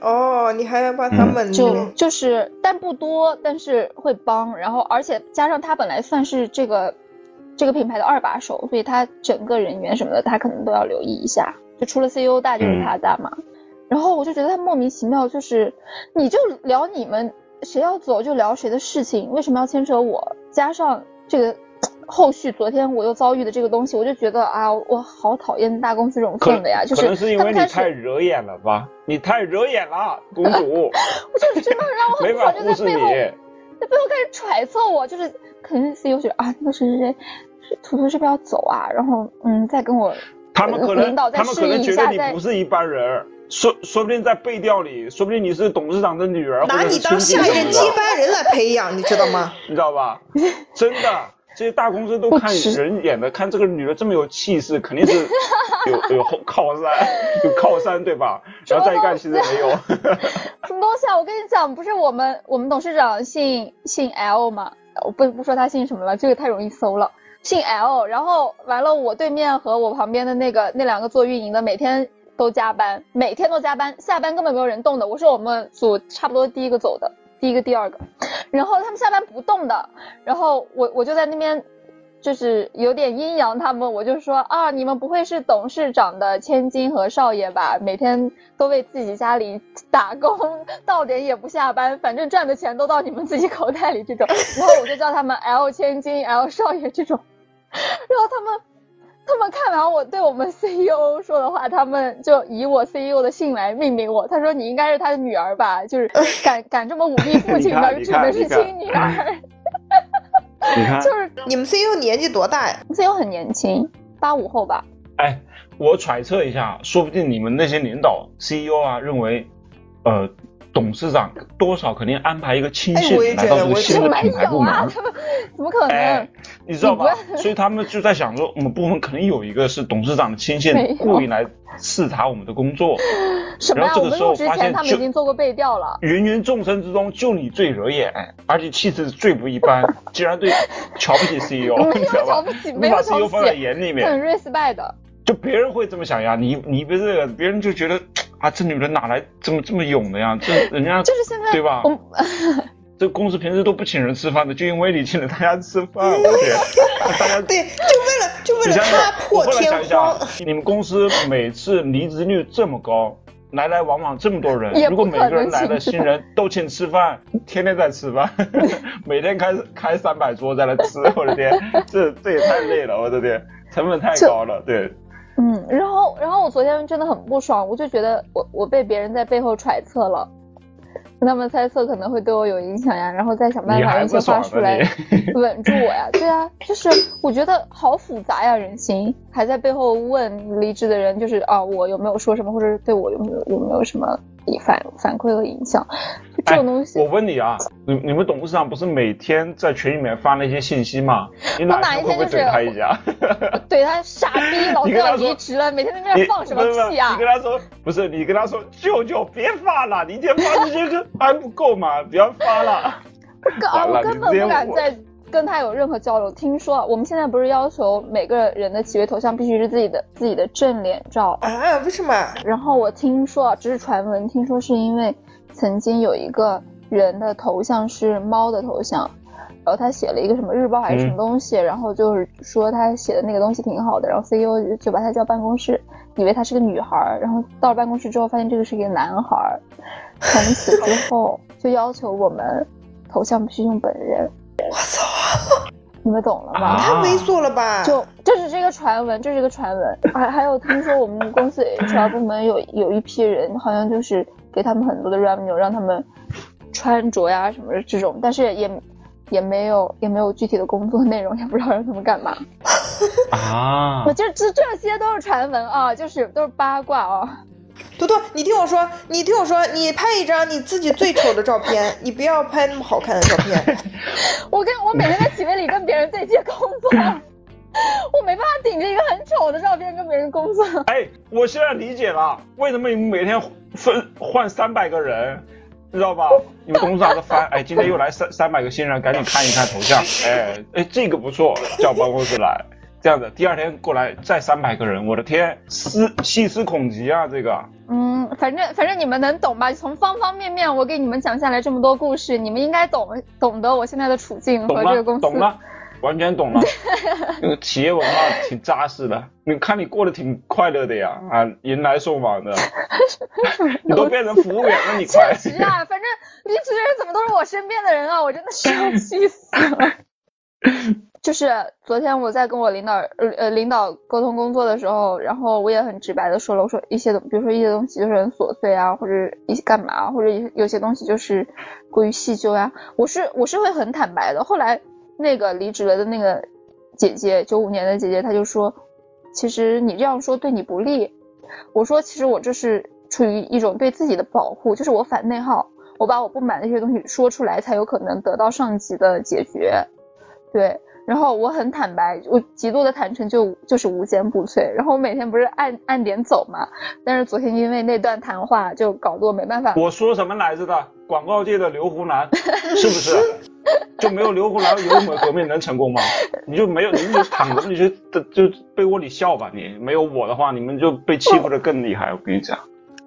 哦，你还要帮他们就就是但不多，但是会帮，然后而且加上他本来算是这个这个品牌的二把手，所以他整个人员什么的他可能都要留意一下，就除了 CEO 大就是他大嘛，然后我就觉得他莫名其妙，就是你就聊你们谁要走就聊谁的事情，为什么要牵扯我？加上这个后续，昨天我又遭遇的这个东西，我就觉得啊，我好讨厌大公司这种可氛围啊，就是可能是因为你太惹眼了吧？你太惹眼了，公主，我就真的让我很不爽，就法忽视在背后你。在背后开始揣测我，就是可能 CEO 觉得啊，那个谁谁谁图图是不是要走啊？然后嗯，再跟我他们可能领导再他们可能示意一觉得你下再不是一般人，说说不定在背调里，说不定你是董事长的女儿，拿或者是你当下一任接亲戚什么的班人来培养，你知道吗？你知道吧？真的，这些大公司都看人演的，看这个女的这么有气势，肯定是 有有后靠山，有靠山对吧？然后再一看，其实没有。什么东西啊？我跟你讲，不是我们我们董事长姓姓 L 嘛？我不不说他姓什么了，这个太容易搜了。姓 L，然后完了，我对面和我旁边的那个那两个做运营的，每天都加班，每天都加班，下班根本没有人动的。我是我们组差不多第一个走的，第一个、第二个，然后他们下班不动的，然后我我就在那边。就是有点阴阳他们，我就说啊，你们不会是董事长的千金和少爷吧？每天都为自己家里打工，到点也不下班，反正赚的钱都到你们自己口袋里这种。然后我就叫他们 L 千金、L 少爷这种。然后他们，他们看完我对我们 CEO 说的话，他们就以我 CEO 的姓来命名我。他说你应该是他的女儿吧？就是 敢敢这么忤逆父亲的，你看只能是亲女儿。你看，就是你们 CEO 年纪多大呀？CEO 很年轻，八五后吧。哎，我揣测一下，说不定你们那些领导 CEO 啊，认为，呃，董事长多少肯定安排一个亲信来到这个新的品牌部门。怎么可能？哎，你知道吧所以他们就在想说，我们部门肯定有一个是董事长的亲信故意来视察我们的工作。什么呀？然后这个时候发现他们已经做过背调了。芸芸众生之中，就你最惹眼，而且气质最不一般，竟然对瞧不起 CEO，没有你知道吧瞧不起？没有瞧 CEO 放在，眼里面，很 respect 的。就别人会这么想呀，你你别这个，别人就觉得啊，这女人哪来这么这么勇的呀？这 人家就是现在，对吧？这公司平时都不请人吃饭的，就因为你请了大家吃饭，我天，大家 对，就为了就为了你想想他，破天想一想荒，，你们公司每次离职率这么高，来来往往这么多人，如果每个人来能请吃的新人都请吃饭，天天在吃饭，每天开开三百桌在那吃，我的天，这这也太累了，我的天，成本太高了，对，嗯，然后然后我昨天真的很不爽，我就觉得我我被别人在背后揣测了，他们猜测可能会对我有影响呀，然后再想办法用一些话术来？稳住我呀。对啊，就是我觉得好复杂呀，人心，还在背后问离职的人，就是啊，我有没有说什么，或者对我有没有有没有什么反反馈和影响，就这种东西。哎我问你啊，你你们董事长不是每天在群里面发那些信息吗？你哪一天会怼他一下？怼他傻逼，老子要离职了，每天在那边放什么屁啊你？跟他说不是，你跟他说舅舅别发了，你一天发这些个还不够吗？不要发了。根啊，完了我根本不敢再跟他有任何交流。听说我们现在不是要求每个人的企业头像必须是自己的自己的正脸照，啊？为什么？然后我听说只是传闻，听说是因为曾经有一个人的头像是猫的头像。然后他写了一个什么日报还是什么东西，然后就是说他写的那个东西挺好的，然后 CEO 就就把他叫办公室，以为他是个女孩儿，然后到了办公室之后发现这个是一个男孩儿，从此之后 就要求我们头像必须用本人，我操，你们懂了吧？啊太猥琐了吧？就这是这个传闻，这是个传闻。还还有听说我们公司 HR 部门有有一批人，好像就是给他们很多的 revenue，让他们穿着呀什么的这种，但是也也没有也没有具体的工作内容，也不知道让他们干嘛。啊 我，这这这些都是传闻啊，就是都是八卦啊。多多，你听我说，你听我说，你拍一张你自己最丑的照片，你不要拍那么好看的照片。我跟我每天在企业里跟别人对接工作，我没办法顶着一个很丑的照片跟别人工作。哎，我现在理解了，为什么你们每天分换三百个人，知道吧？你们董事长在翻，哎，今天又来三三百个新人，赶紧看一看头像，哎哎，这个不错，叫办公室来。这样子，第二天过来再三百个人，我的天，思细思恐极啊！这个，嗯，反正反正你们能懂吧？从方方面面我给你们讲下来这么多故事，你们应该懂懂得我现在的处境和这个公，司。懂了，完全懂了。那个企业文化挺扎实的，你看你过得挺快乐的呀，啊，迎来送往的，你都变成服务员了，你快确。实啊，反正离职的人怎么都是我身边的人啊，我真的是要气死了。就是昨天我在跟我领导呃呃领导沟通工作的时候，然后我也很直白的说了，我说一些东，比如说一些东西就是很琐碎啊，或者一些干嘛，或者有些东西就是过于细究呀、我是我是会很坦白的。后来那个离职了的那个姐姐，九五年的姐姐，她就说，其实你这样说对你不利。我说，其实我这是出于一种对自己的保护，就是我反内耗，我把我不满的这些东西说出来，才有可能得到上级的解决。对，然后我很坦白，我极度的坦诚就就是无坚不摧。然后我每天不是按按点走嘛，但是昨天因为那段谈话，就搞得我没办法。我说什么来着的？广告界的刘胡兰，是不是？就没有刘胡兰，有美革命能成功吗？你就没有，你就躺着，你就就被窝里笑吧。你没有我的话，你们就被欺负的更厉害。我跟你讲，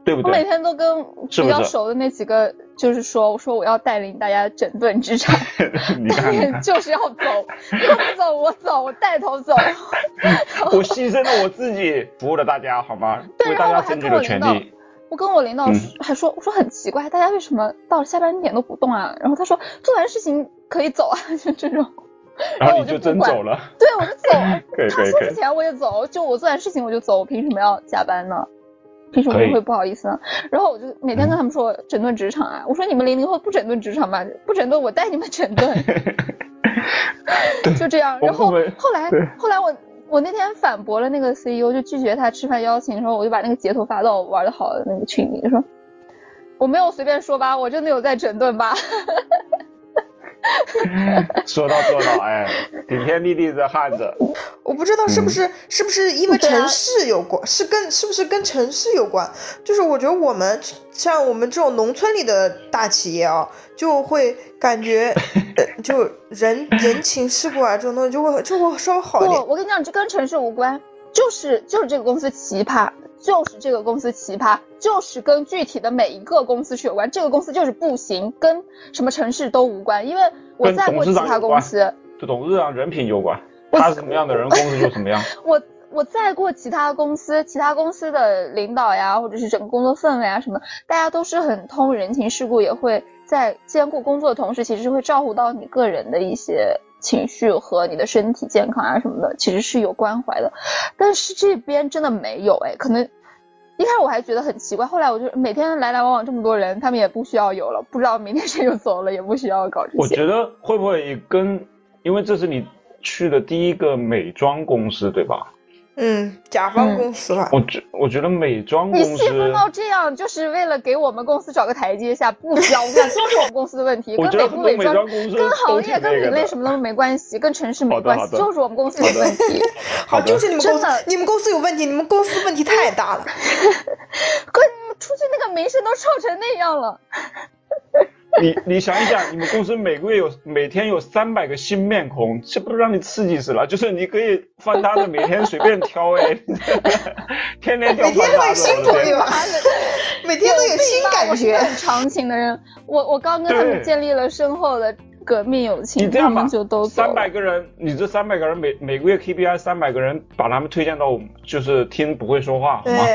对不我每？天都跟比较熟的那几个，就是说，我说我要带领大家整顿职场 就是要走，要不走我走，我带头走。我牺牲了我自己，服务了大家，好吗？对为大家争取了权利。我跟我领导嗯还说，我说很奇怪，大家为什么到了下班点都不动啊？然后他说做完事情可以走啊，就这种。然后你就我就真走了。对，我就走。他说之。前我也走，就我做完事情我就走，我凭什么要加班呢？凭什么会不好意思呢？然后我就每天跟他们说整顿职场啊，我说你们零零后不整顿职场吧？不整顿我带你们整顿，就这样。然后后来后来我我那天反驳了那个 CEO，就拒绝他吃饭邀请，然后我就把那个截图发到我玩的好的那个群里，就说我没有随便说吧，我真的有在整顿吧。说到做到，哎，顶天立地的汉子。我不知道是不是、是不是因为城市有关，是跟是不是跟城市有关？就是我觉得我们像我们这种农村里的大企业啊，就会感觉，呃，就人人情世故啊这种东西就会就会稍微好一点。不，我跟你讲，这跟城市无关，就是就是这个公司奇葩，就是这个公司奇葩，就是跟具体的每一个公司是有关。这个公司就是不行，跟什么城市都无关，因为我在过其他公司，这董事长人品有关。他是什么样的人，公司就什么样。我我在过其他公司，其他公司的领导呀，或者是整个工作氛围啊什么，大家都是很通人情世故，也会在兼顾工作的同时，其实会照顾到你个人的一些情绪和你的身体健康啊什么的，其实是有关怀的。但是这边真的没有哎，可能一开始我还觉得很奇怪，后来我就每天来来往往这么多人，他们也不需要有了，不知道明天谁又走了，也不需要搞这些。我觉得会不会跟，因为这是你。去的第一个美妆公司，对吧？嗯，甲方公司吧。我觉我觉得美妆公司，你细分到这样，就是为了给我们公司找个台阶下，不需要。我讲就是我们公司的问题，跟美不美妆、跟行业、跟品类什么都没关系，跟城市没关系，就是我们公司有问题。好，就是你们公司，你们公司有问题，你们公司问题太大了。哥，你们出去那个名声都臭成那样了。你你想一想，你们公司每个月有每天有三百个新面孔，这不是让你刺激死了？就是你可以翻他的，每天随便挑哎，天天挑。每天都有新朋友，每天都有新感觉。很长情的人，我我刚跟他们建立了深厚的。革命友情，他们就都三百个人，你这三百个人每每个月 KPI 三百个人，把他们推荐到我们就是听不会说话，好吗？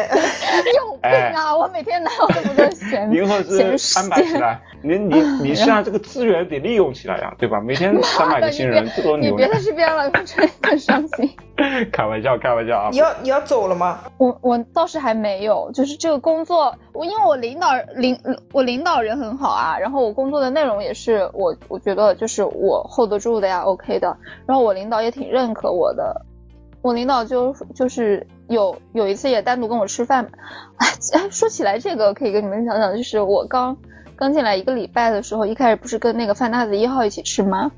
有病啊！我每天哪有这么多闲零和是安排起来，你你 你现在这个资源得利用起来呀，对吧？每天三百个新人，这多牛！你别在这边了，真很伤心。开玩笑，开玩笑啊！你要你要走了吗？我我倒是还没有，就是这个工作，我因为我领导领我领导人很好啊，然后我工作的内容也是我我觉得就是我 hold 得住的呀，OK 的。然后我领导也挺认可我的，我领导就就是有有一次也单独跟我吃饭，哎，说起来这个可以跟你们讲讲，就是我刚刚进来一个礼拜的时候，一开始不是跟那个范大子一号一起吃吗？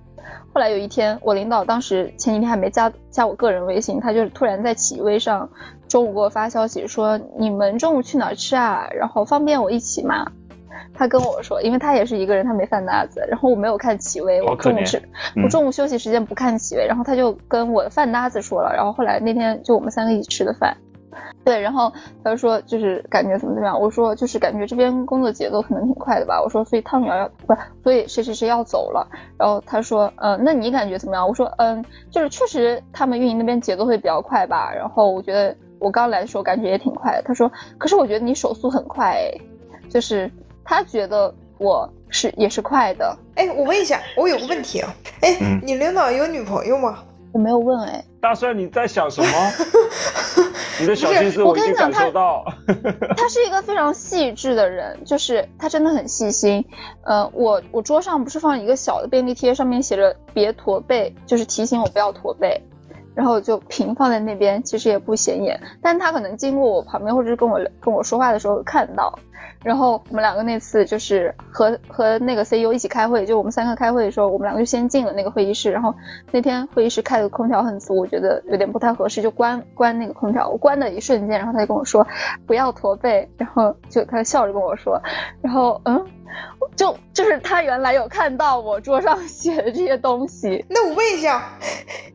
后来有一天，我领导当时前几天还没加加我个人微信，他就突然在企微上中午给我发消息说：“你们中午去哪儿吃啊？然后方便我一起吗？”他跟我说，因为他也是一个人，他没饭搭子，然后我没有看企微，我中午吃，我中午休息时间不看企微，然后他就跟我的饭搭子说了，然后后来那天就我们三个一起吃的饭。对，然后他就说就是感觉怎么怎么样，我说就是感觉这边工作节奏可能挺快的吧，我说所以汤圆要不，所以谁谁谁要走了，然后他说嗯，那你感觉怎么样？我说嗯，就是确实他们运营那边节奏会比较快吧，然后我觉得我刚来的时候感觉也挺快的。他说可是我觉得你手速很快，就是他觉得我是也是快的。哎，我问一下，我有个问题啊，哎，你领导有女朋友吗？我没有问哎，大帅你在想什么？你的小心思我已经感受到。他是一个非常细致的人，就是他真的很细心。呃，我我桌上不是放一个小的便利贴，上面写着别驼背，就是提醒我不要驼背。然后就平放在那边，其实也不显眼，但他可能经过我旁边或者是跟我跟我说话的时候看到。然后我们两个那次就是和和那个 CEO 一起开会，就我们三个开会的时候，我们两个就先进了那个会议室。然后那天会议室开的空调很足，我觉得有点不太合适，就关关那个空调。我关的一瞬间，然后他就跟我说不要驼背，然后就他笑着跟我说，然后嗯。就就是他原来有看到我桌上 写的这些东西，那我问一下，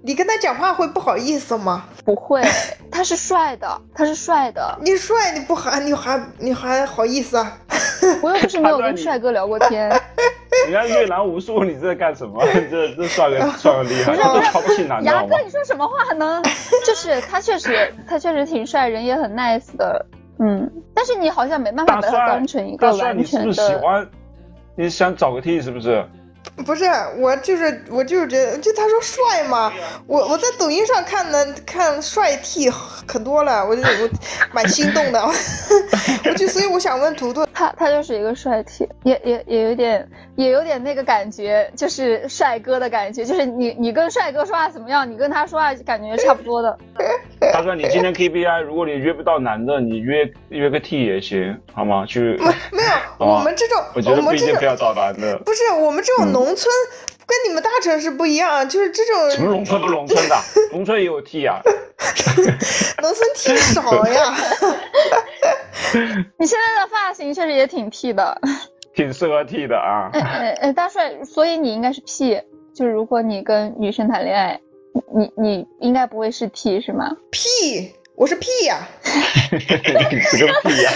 你跟他讲话会不好意思吗？不会，他是帅的，他是帅的。你帅你不还你还你还好意思啊？我又不是没有跟帅哥聊过天。人家阅男无数，你这在干什么？这这帅哥帅哥厉害，都瞧不起男的牙哥，你说什么话呢？就是他确实他确实挺帅，人也很 nice 的。嗯，但是你好像没办法把他当成一个完全的。你是不是喜欢？你想找个 T 是不是？不是，我就是我就是觉得，就他说帅嘛，我我在抖音上看的看帅 T 可多了，我就我蛮心动的。我就所以我想问图图，他他就是一个帅 T，也也也有点也有点那个感觉，就是帅哥的感觉，就是你你跟帅哥说话怎么样？你跟他说话感觉差不多的。大哥，你今天 KPI，如果你约不到男的，你约约个 T 也行，好吗？去没没有，我们这种，我觉得不们这种一定非要找男的。不是我们这种嗯农村，跟你们大城市不一样，就是这种什么农村不农村的？农村也有 T 啊。农村 T 少呀。你现在的发型确实也挺 T 的。挺适合 T 的啊。哎哎哎，大帅，所以你应该是 P，就是如果你跟女生谈恋爱，你你应该不会是 T 是吗？？P，，我是 P 呀、你是个 P 呀、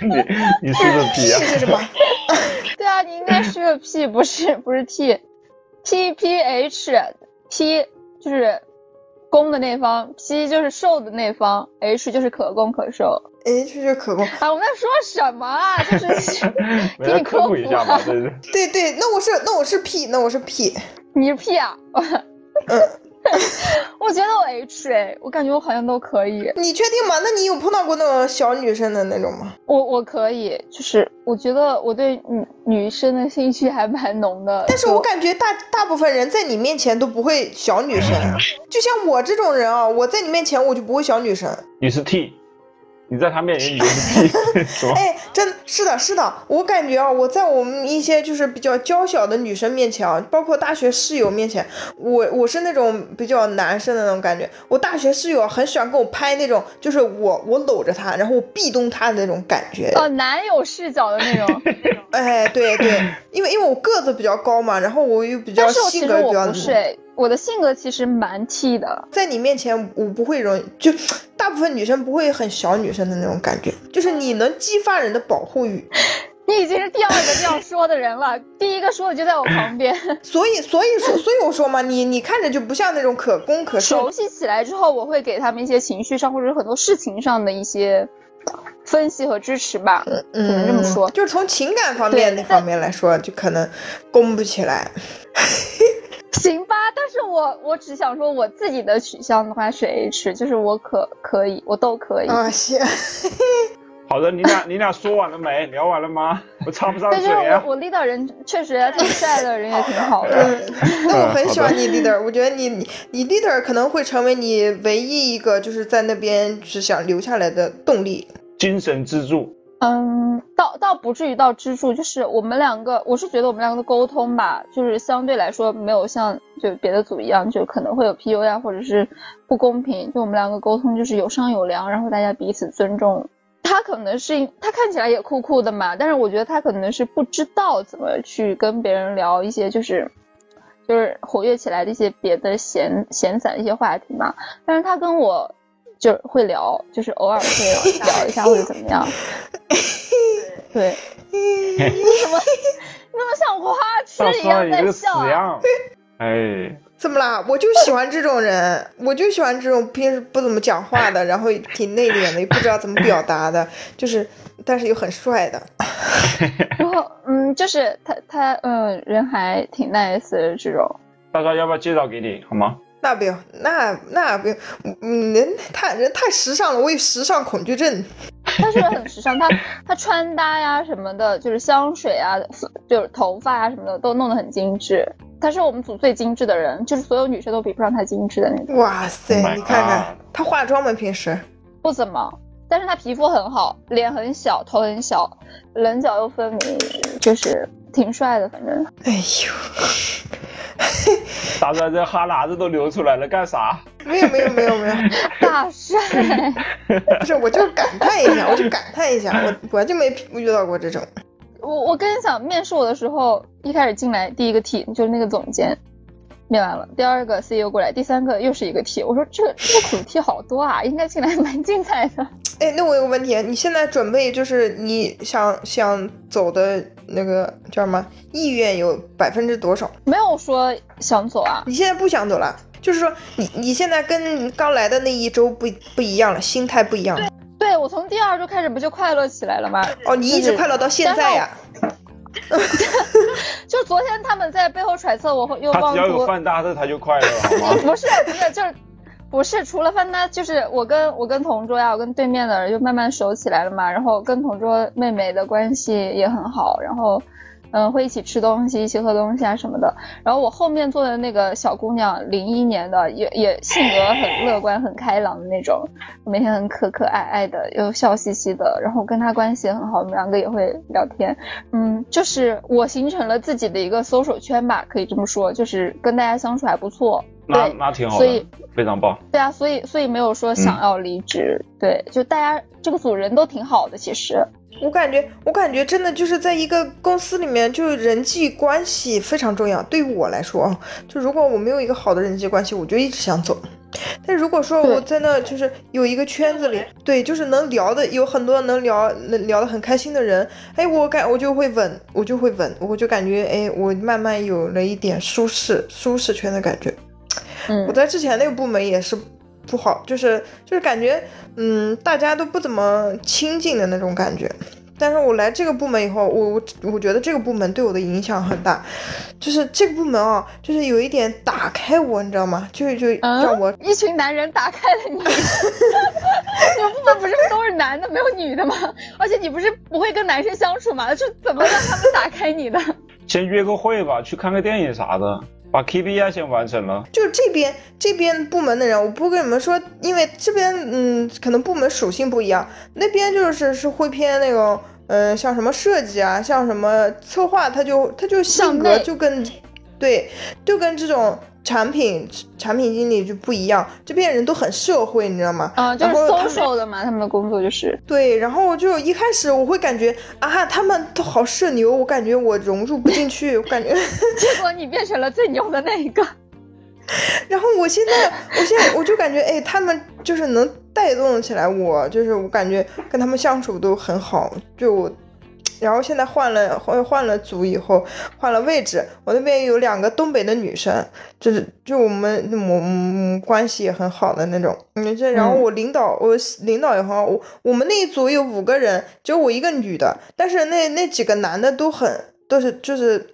你你是个 P 呀、屁是什么？对啊，你应该是个 P，不是不是 T，P P H P 就是攻的那方，P 就是受的那方，H 就是可攻可受。H 就是可攻。啊，我们在说什么啊？就是给你科普一下嘛，这是。对对，那我是那我是 P，，那我是 P，。你是 P 啊？嗯，我觉得我 H 哎，我感觉我好像都可以。你确定吗？那你有碰到过那种小女生的那种吗？我我可以，就是我觉得我对女女生的兴趣还蛮浓的。但是我感觉大大部分人在你面前都不会小女生，就像我这种人啊，我在你面前我就不会小女生。你是 T，你在他面前你就是 T，是吧？哎，真是的，是的，我感觉啊，我在我们一些就是比较娇小的女生面前啊，包括大学室友面前，我我是那种比较男生的那种感觉。我大学室友很喜欢跟我拍那种，就是我我搂着她，然后我壁咚她的那种感觉。哦，男友视角的那种。哎，对对，因为因为我个子比较高嘛，然后我又比较但是我其性格比较实我不是哎，我的性格其实蛮 T 的。在你面前，我不会容易，就大部分女生不会很小女生的那种感觉，就是你能激发人的保护欲。你已经是第二个这样说的人了，第一个说的就在我旁边。所以，所以说，所以我说嘛，你你看着就不像那种可攻可受熟。悉起来之后，我会给他们一些情绪上或者是很多事情上的一些分析和支持吧，只能这么说。就是从情感方面那方面来说，就可能攻不起来。行是我我只想说我自己的取向的话是 H，就是我可可以，我都可以。啊，行，好的，你俩你俩说完了没？聊完了吗？我插不上但是嘴啊我。我 leader 人确实挺帅的，人也挺好的。嗯，那我很喜欢你 leader，我觉得你你你 leader 可能会成为你唯一一个就是在那边是想留下来的动力。精神支柱，嗯，倒倒不至于到支柱，就是我们两个，我是觉得我们两个的沟通吧，就是相对来说没有像就别的组一样，就可能会有 PU 呀，或者是不公平。就我们两个沟通就是有商有量，然后大家彼此尊重。他可能是他看起来也酷酷的嘛，但是我觉得他可能是不知道怎么去跟别人聊一些就是就是活跃起来的一些别的闲闲散一些话题嘛。但是他跟我就是会聊，就是偶尔会聊一下或者怎么样。对，你怎么你怎么像花痴一样在笑、啊？样！哎，怎么啦？我就喜欢这种人，我就喜欢这种平时不怎么讲话的，然后挺内敛的，也不知道怎么表达的，就是但是又很帅的。然后嗯，就是他他嗯人还挺 nice 的这种。大家要不要介绍给你好吗？那不用，那那不用，嗯，人太人太时尚了，我有时尚恐惧症。他是很时尚，他他穿搭呀什么的，就是香水啊，就是头发啊什么的都弄得很精致。他是我们组最精致的人，就是所有女生都比不上他精致的那种。哇塞 Oh 你看看他化妆吗？平时？不怎么，但是他皮肤很好，脸很小，头很小，棱角又分明，就是挺帅的，反正。哎呦，大帅这哈喇子都流出来了，干啥？没有没有没有没有，大帅，不是，我就感叹一下，我就感叹一下，我我就没遇到过这种。我我跟你讲，面试我的时候，一开始进来第一个 T 就是那个总监，面完了，第二个 CEO 过来，第三个又是一个 T，我说这个这个组 T 好多啊，应该进来蛮精彩的。哎，那我有个问题，你现在准备就是你想想走的那个叫什么意愿有百分之多少？没有说想走啊，你现在不想走了，就是说你你现在跟刚来的那一周不不一样了，心态不一样了。对我从第二周开始不就快乐起来了吗？哦，你一直快乐到现在呀、就昨天他们在背后揣测我会又他妄图，只要有饭搭子他就快乐了，好吗？不是不是就是。不是，除了范大，就是我跟我跟同桌呀，我跟对面的人就慢慢熟起来了嘛。然后跟同桌妹妹的关系也很好，然后嗯，会一起吃东西，一起喝东西啊什么的。然后我后面坐的那个小姑娘，零一年的，也也性格很 乐观、很开朗的那种，每天很可可爱爱的，又笑嘻嘻的。然后跟她关系很好，我们两个也会聊天。嗯，就是我形成了自己的一个搜索圈吧，可以这么说，就是跟大家相处还不错。那那挺好的，所以非常棒。对啊，所以所以没有说想要离职。对，就大家这个组人都挺好的，其实。我感觉，我感觉真的就是在一个公司里面，就人际关系非常重要。对于我来说啊，就如果我没有一个好的人际关系，我就一直想走。但如果说我在那就是有一个圈子里，对，就是能聊的，有很多能聊能聊得很开心的人，哎，我感我就会稳，我就会稳，我就感觉哎，我慢慢有了一点舒适舒适圈的感觉。嗯，我在之前那个部门也是不好，就是就是感觉，嗯，大家都不怎么亲近的那种感觉。但是我来这个部门以后，我我我觉得这个部门对我的影响很大，就是这个部门啊，就是有一点打开我，你知道吗？就就让我一群男人打开了你。你们部门不是都是男的，没有女的吗？而且你不是不会跟男生相处吗？是怎么让他们打开你的？先约个会吧，去看个电影啥的。把 KPI 先完成了，就这边这边部门的人，我不跟你们说，因为这边嗯，可能部门属性不一样，那边就是是会偏那种，嗯，像什么设计啊，像什么策划，他就他就性格就跟，对，就跟这种。产品产品经理就不一样，这边人都很社会，你知道吗？啊，就是 social 的嘛，他们的工作就是对。然后就一开始我会感觉啊，他们都好社牛，我感觉我融入不进去，我感觉。结果你变成了最牛的那一个。然后我现在，我现在我就感觉，哎，他们就是能带动起来我，就是我感觉跟他们相处都很好，就。然后现在换了换换了组以后换了位置，我那边有两个东北的女生，就是就我们我嗯关系也很好的那种，嗯这然后我领导我领导也很好，我我们那一组有五个人，只有我一个女的，但是那那几个男的都很都是就是。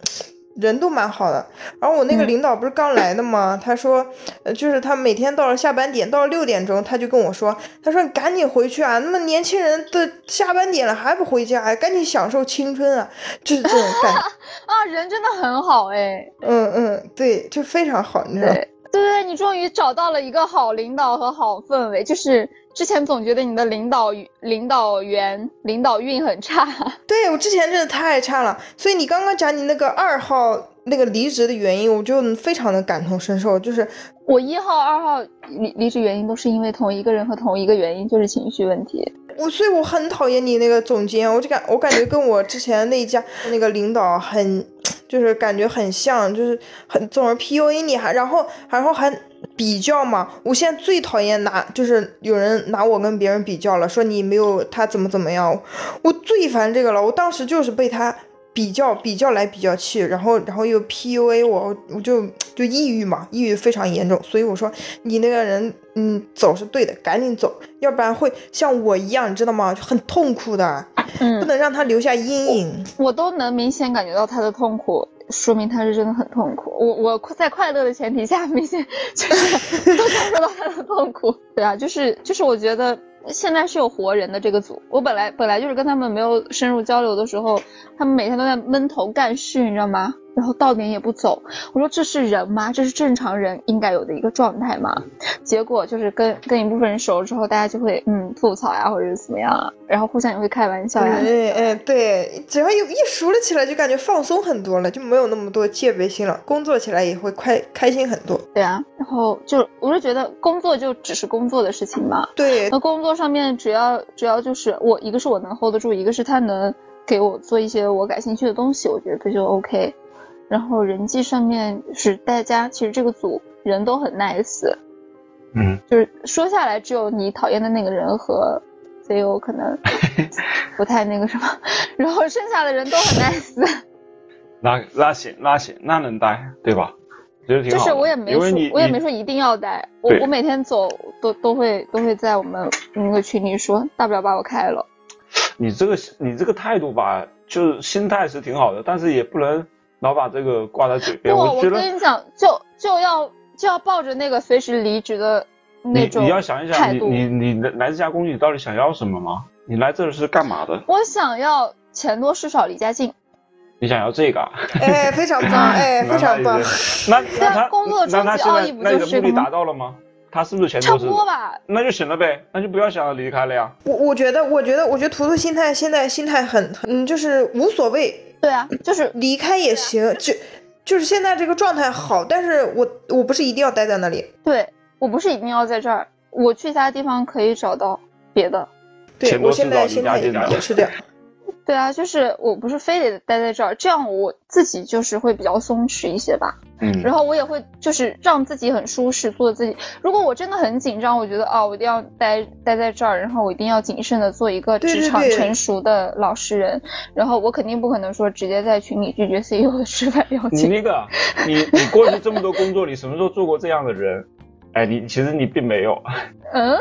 人都蛮好的，然后我那个领导不是刚来的吗？他说，呃，就是他每天到了下班点，到了六点钟，他就跟我说，他说你赶紧回去啊，那么年轻人的下班点了还不回家，赶紧享受青春啊，就是这种感觉。啊，人真的很好哎，嗯嗯，对，就非常好，你知道对对，你终于找到了一个好领导和好氛围，就是。之前总觉得你的领导领导员领导运很差，对我之前真的太差了，所以你刚刚讲你那个二号那个离职的原因，我就非常的感同身受，就是我一号二号离离职原因都是因为同一个人和同一个原因，就是情绪问题。我所以我很讨厌你那个总监，我就感我感觉跟我之前那一家那个领导很，就是感觉很像，就是很总是 PUA 你，还然后然后还。比较嘛，我现在最讨厌拿，就是有人拿我跟别人比较了，说你没有他怎么怎么样，我最烦这个了。我当时就是被他比较比较来比较去，然后然后又 PUA 我，我就就抑郁嘛，抑郁非常严重。所以我说你那个人，嗯，走是对的，赶紧走，要不然会像我一样，你知道吗？很痛苦的，嗯，不能让他留下阴影。我都能明显感觉到他的痛苦。说明他是真的很痛苦。我我在快乐的前提下，明显就是 都感受到他的痛苦。对啊，就是就是我觉得现在是有活人的这个组。我本来本来就是跟他们没有深入交流的时候，他们每天都在闷头干事，你知道吗？然后到点也不走，我说这是人吗？这是正常人应该有的一个状态吗？结果就是跟跟一部分人熟了之后，大家就会嗯吐槽呀，或者是怎么样啊，然后互相也会开玩笑呀。哎哎，对，只要有一熟了起来，就感觉放松很多了，就没有那么多戒备心了，工作起来也会快开心很多。对啊，然后就我是觉得工作就只是工作的事情嘛。对，那工作上面只要只要就是我一个是我能 hold 得住，一个是他能给我做一些我感兴趣的东西，我觉得这就 OK。然后人际上面是大家其实这个组人都很 nice，嗯，就是说下来只有你讨厌的那个人和 CEO 可能 不太那个什么，然后剩下的人都很 nice。那那行那行那能待对吧？就是我也没说我也没说一定要待，我我每天走都都会都会在我们那个群里说，大不了把我开了。你这个你这个态度吧，就是心态是挺好的，但是也不能。老把这个挂在嘴边，我我跟你讲，就就要就要抱着那个随时离职的那种你要想一想，你你你来这家公司，你到底想要什么吗？你来这是干嘛的？我想要钱多事少离家近。你想要这个啊？哎，非常棒，哎，非常棒。那那他啊工作那他终极奥义不现在那你的目的就是吗达到了吗？他是不是钱差不？多吧。那就行了呗，那就不要想要离开了呀。我我觉得，我觉得，我觉得图图心态现在心态很，很，就是无所谓，对啊，就是离开也行，就就是现在这个状态好，但是我我不是一定要待在那里，对我不是一定要在这儿，我去其他地方可以找到别的。对我现在心态也是这样。对啊，就是我不是非得待在这儿，这样我自己就是会比较松弛一些吧。嗯然后我也会就是让自己很舒适，做自己。如果我真的很紧张，我觉得啊，我一定要待待在这儿，然后我一定要谨慎的做一个职场成熟的老实人。然后我肯定不可能说直接在群里拒绝 CEO 的吃饭邀请。你那个，你你过去这么多工作，你什么时候做过这样的人？哎，你其实你并没有，嗯，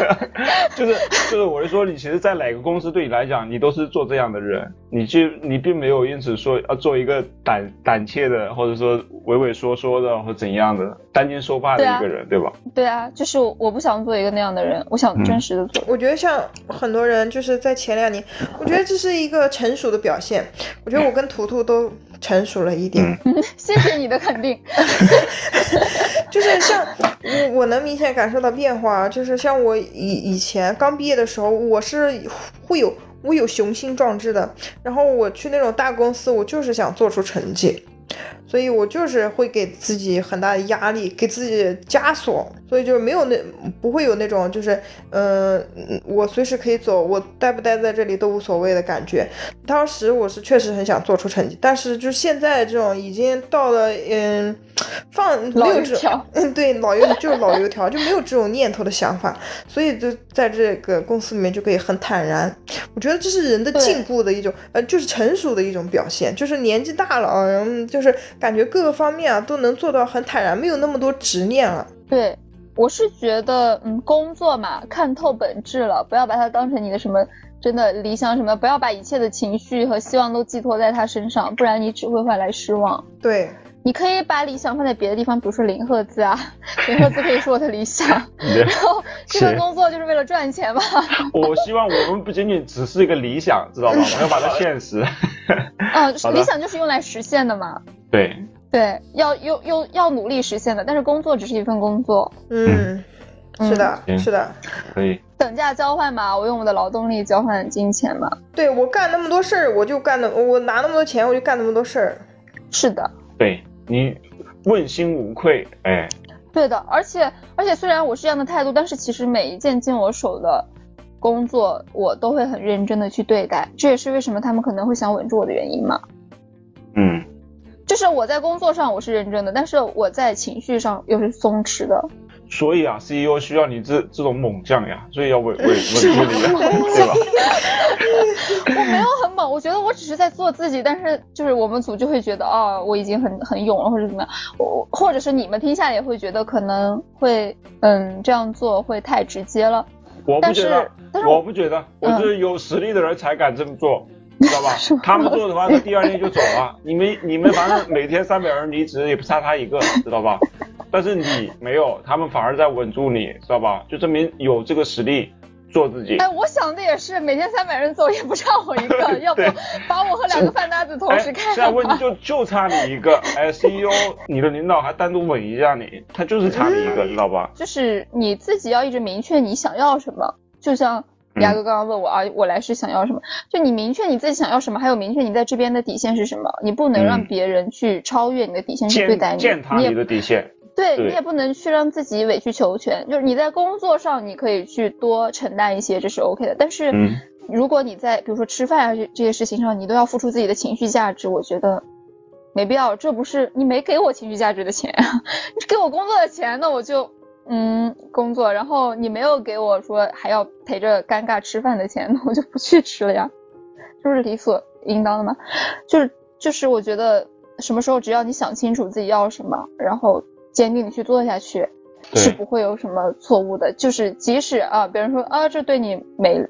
就是就是我是说，你其实，在哪个公司对你来讲，你都是做这样的人，你就你并没有因此说要做一个胆胆怯的，或者说畏畏缩缩的，或怎样的担惊受怕的一个人，对吧？对啊，就是我不想做一个那样的人，我想真实的做。我觉得像很多人就是在前两年，我觉得这是一个成熟的表现。我觉得我跟图图都成熟了一点，嗯 谢谢你的肯定。就是像我我能明显感受到变化，就是像我以以前刚毕业的时候，我是会有我有雄心壮志的，然后我去那种大公司，我就是想做出成绩。所以我就是会给自己很大的压力，给自己枷锁，所以就没有那不会有那种就是，嗯、呃，我随时可以走，我待不待在这里都无所谓的感觉。当时我是确实很想做出成绩，但是就现在这种已经到了，嗯，放没老有这种油条，嗯，对，老油就是老油条，就没有这种念头的想法，所以就在这个公司里面就可以很坦然。我觉得这是人的对进步的一种，呃，就是成熟的一种表现，就是年纪大了，嗯，就是感觉各个方面啊都能做到很坦然，没有那么多执念了。对，我是觉得，嗯，工作嘛，看透本质了，不要把它当成你的什么真的理想什么，不要把一切的情绪和希望都寄托在他身上，不然你只会换来失望。对，你可以把理想放在别的地方，比如说零赫兹啊，零赫兹可以是我的理想。然后这份工作就是为了赚钱嘛。我希望我们不仅仅只是一个理想，知道吗？我们要把它现实。嗯，理想就是用来实现的嘛。对，对，要又又要努力实现的，但是工作只是一份工作，嗯，嗯是的，行是的。可以。等价交换嘛，我用我的劳动力交换金钱嘛。对我干那么多事儿，我就干那，我拿那么多钱，我就干那么多事儿。是的，对你问心无愧，哎，对的，而且而且虽然我是这样的态度，但是其实每一件进我手的工作，我都会很认真的去对待，这也是为什么他们可能会想稳住我的原因嘛。嗯，就是我在工作上我是认真的，但是我在情绪上又是松弛的。所以啊，CEO 需要你这这种猛将呀，所以要稳稳 稳住你呀，对吧？我没有很猛，我觉得我只是在做自己，但是就是我们组就会觉得哦，我已经很很勇了，或者怎么样，我或者是你们听下来也会觉得可能会嗯这样做会太直接了。我不觉得，我不觉得，我是有实力的人才敢这么做，知道吧？他们做的话，他第二天就走了。你们你们反正每天三百人离职，也不差他一个，知道吧？但是你没有，他们反而在稳住你，知道吧？就证明有这个实力做自己。哎，我想的也是，每天三百人走也不差我一个，要不把我和两个饭搭子同哎，时开现在。问题就就差你一个，哎，CEO，你的领导还单独稳一下你，他就是差你一个，知道吧？就是你自己要一直明确你想要什么，就像嗯牙哥刚刚问我啊，我来是想要什么？就你明确你自己想要什么，还有明确你在这边的底线是什么，你不能让嗯别人去超越你的底线去对待你，践踏你的底线。对对你也不能去让自己委曲求全。就是你在工作上你可以去多承担一些，这是 OK 的，但是嗯如果你在比如说吃饭啊这这些事情上，你都要付出自己的情绪价值，我觉得。没必要，这不是你没给我情绪价值的钱，你给我工作的钱，那我就嗯工作，然后你没有给我说还要陪着尴尬吃饭的钱，那我就不去吃了呀，这不是理所应当的吗？就是就是我觉得什么时候只要你想清楚自己要什么，然后坚定的去做下去，是不会有什么错误的。就是即使啊别人说啊这对你没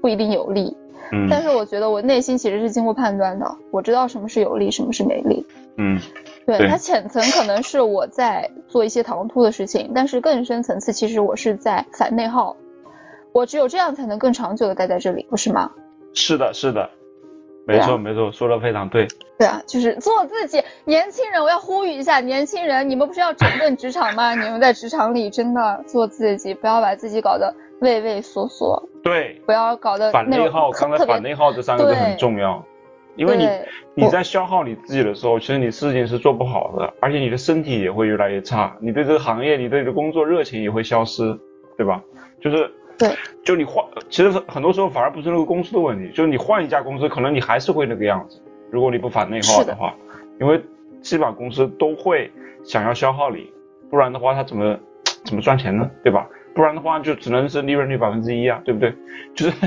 不一定有利，嗯但是我觉得我内心其实是经过判断的，我知道什么是有利，什么是没利。嗯对对它浅层可能是我在做一些唐突的事情，但是更深层次其实我是在反内耗。我只有这样才能更长久的待在这里，不是吗？是的，是的，没错没错，说的非常对。对啊，就是做自己。年轻人，我要呼吁一下，年轻人，你们不是要整顿职场吗？你们在职场里真的做自己，不要把自己搞得畏畏缩缩。对，不要搞得反内耗。刚才反内耗这三个字很重要，因为你你在消耗你自己的时候，其实你事情是做不好的，而且你的身体也会越来越差，你对这个行业，你对这个工作热情也会消失，对吧？就是对，就你换，其实很多时候反而不是那个公司的问题，就是你换一家公司，可能你还是会那个样子。如果你不反内耗的话，因为基本上公司都会想要消耗你，不然的话他怎么 怎么赚钱呢？对吧？不然的话就只能是利润率百分之一啊，对不对？就 是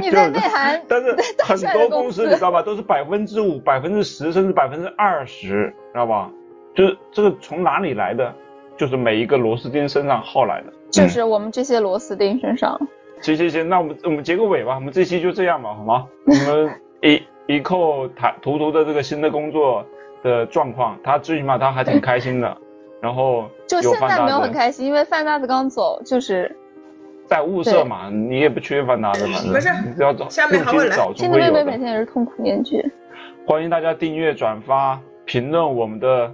你在内涵，但是很多公司你知道吧，都是百分之五、百分之十甚至百分之二十，知道吧？就是这个从哪里来的？就是每一个螺丝钉身上耗来的，就是我们这些螺丝钉身上。行行行，那我们我们结个尾吧，我们这期就这样吧，好吗？我们一。一扣谈图图的这个新的工作的状况，他最起码他还挺开心的，然后就现在没有很开心，因为范大子刚走，就是在物色嘛，你也不缺范大子，反正不是，你只要找，下面还会来。现在妹妹每天也是痛苦面具。欢迎大家订阅、转发、评论我们的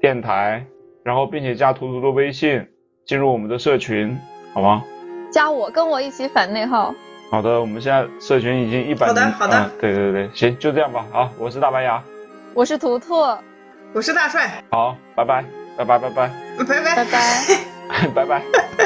电台，然后并且加图图的微信，进入我们的社群，好吗？加我，跟我一起反内耗。好的，我们现在社群已经一百。好的，好的。对对对，行，就这样吧。好，我是大白牙，我是图图，我是大帅。好，拜拜，拜拜，拜拜，拜拜，拜拜，拜拜。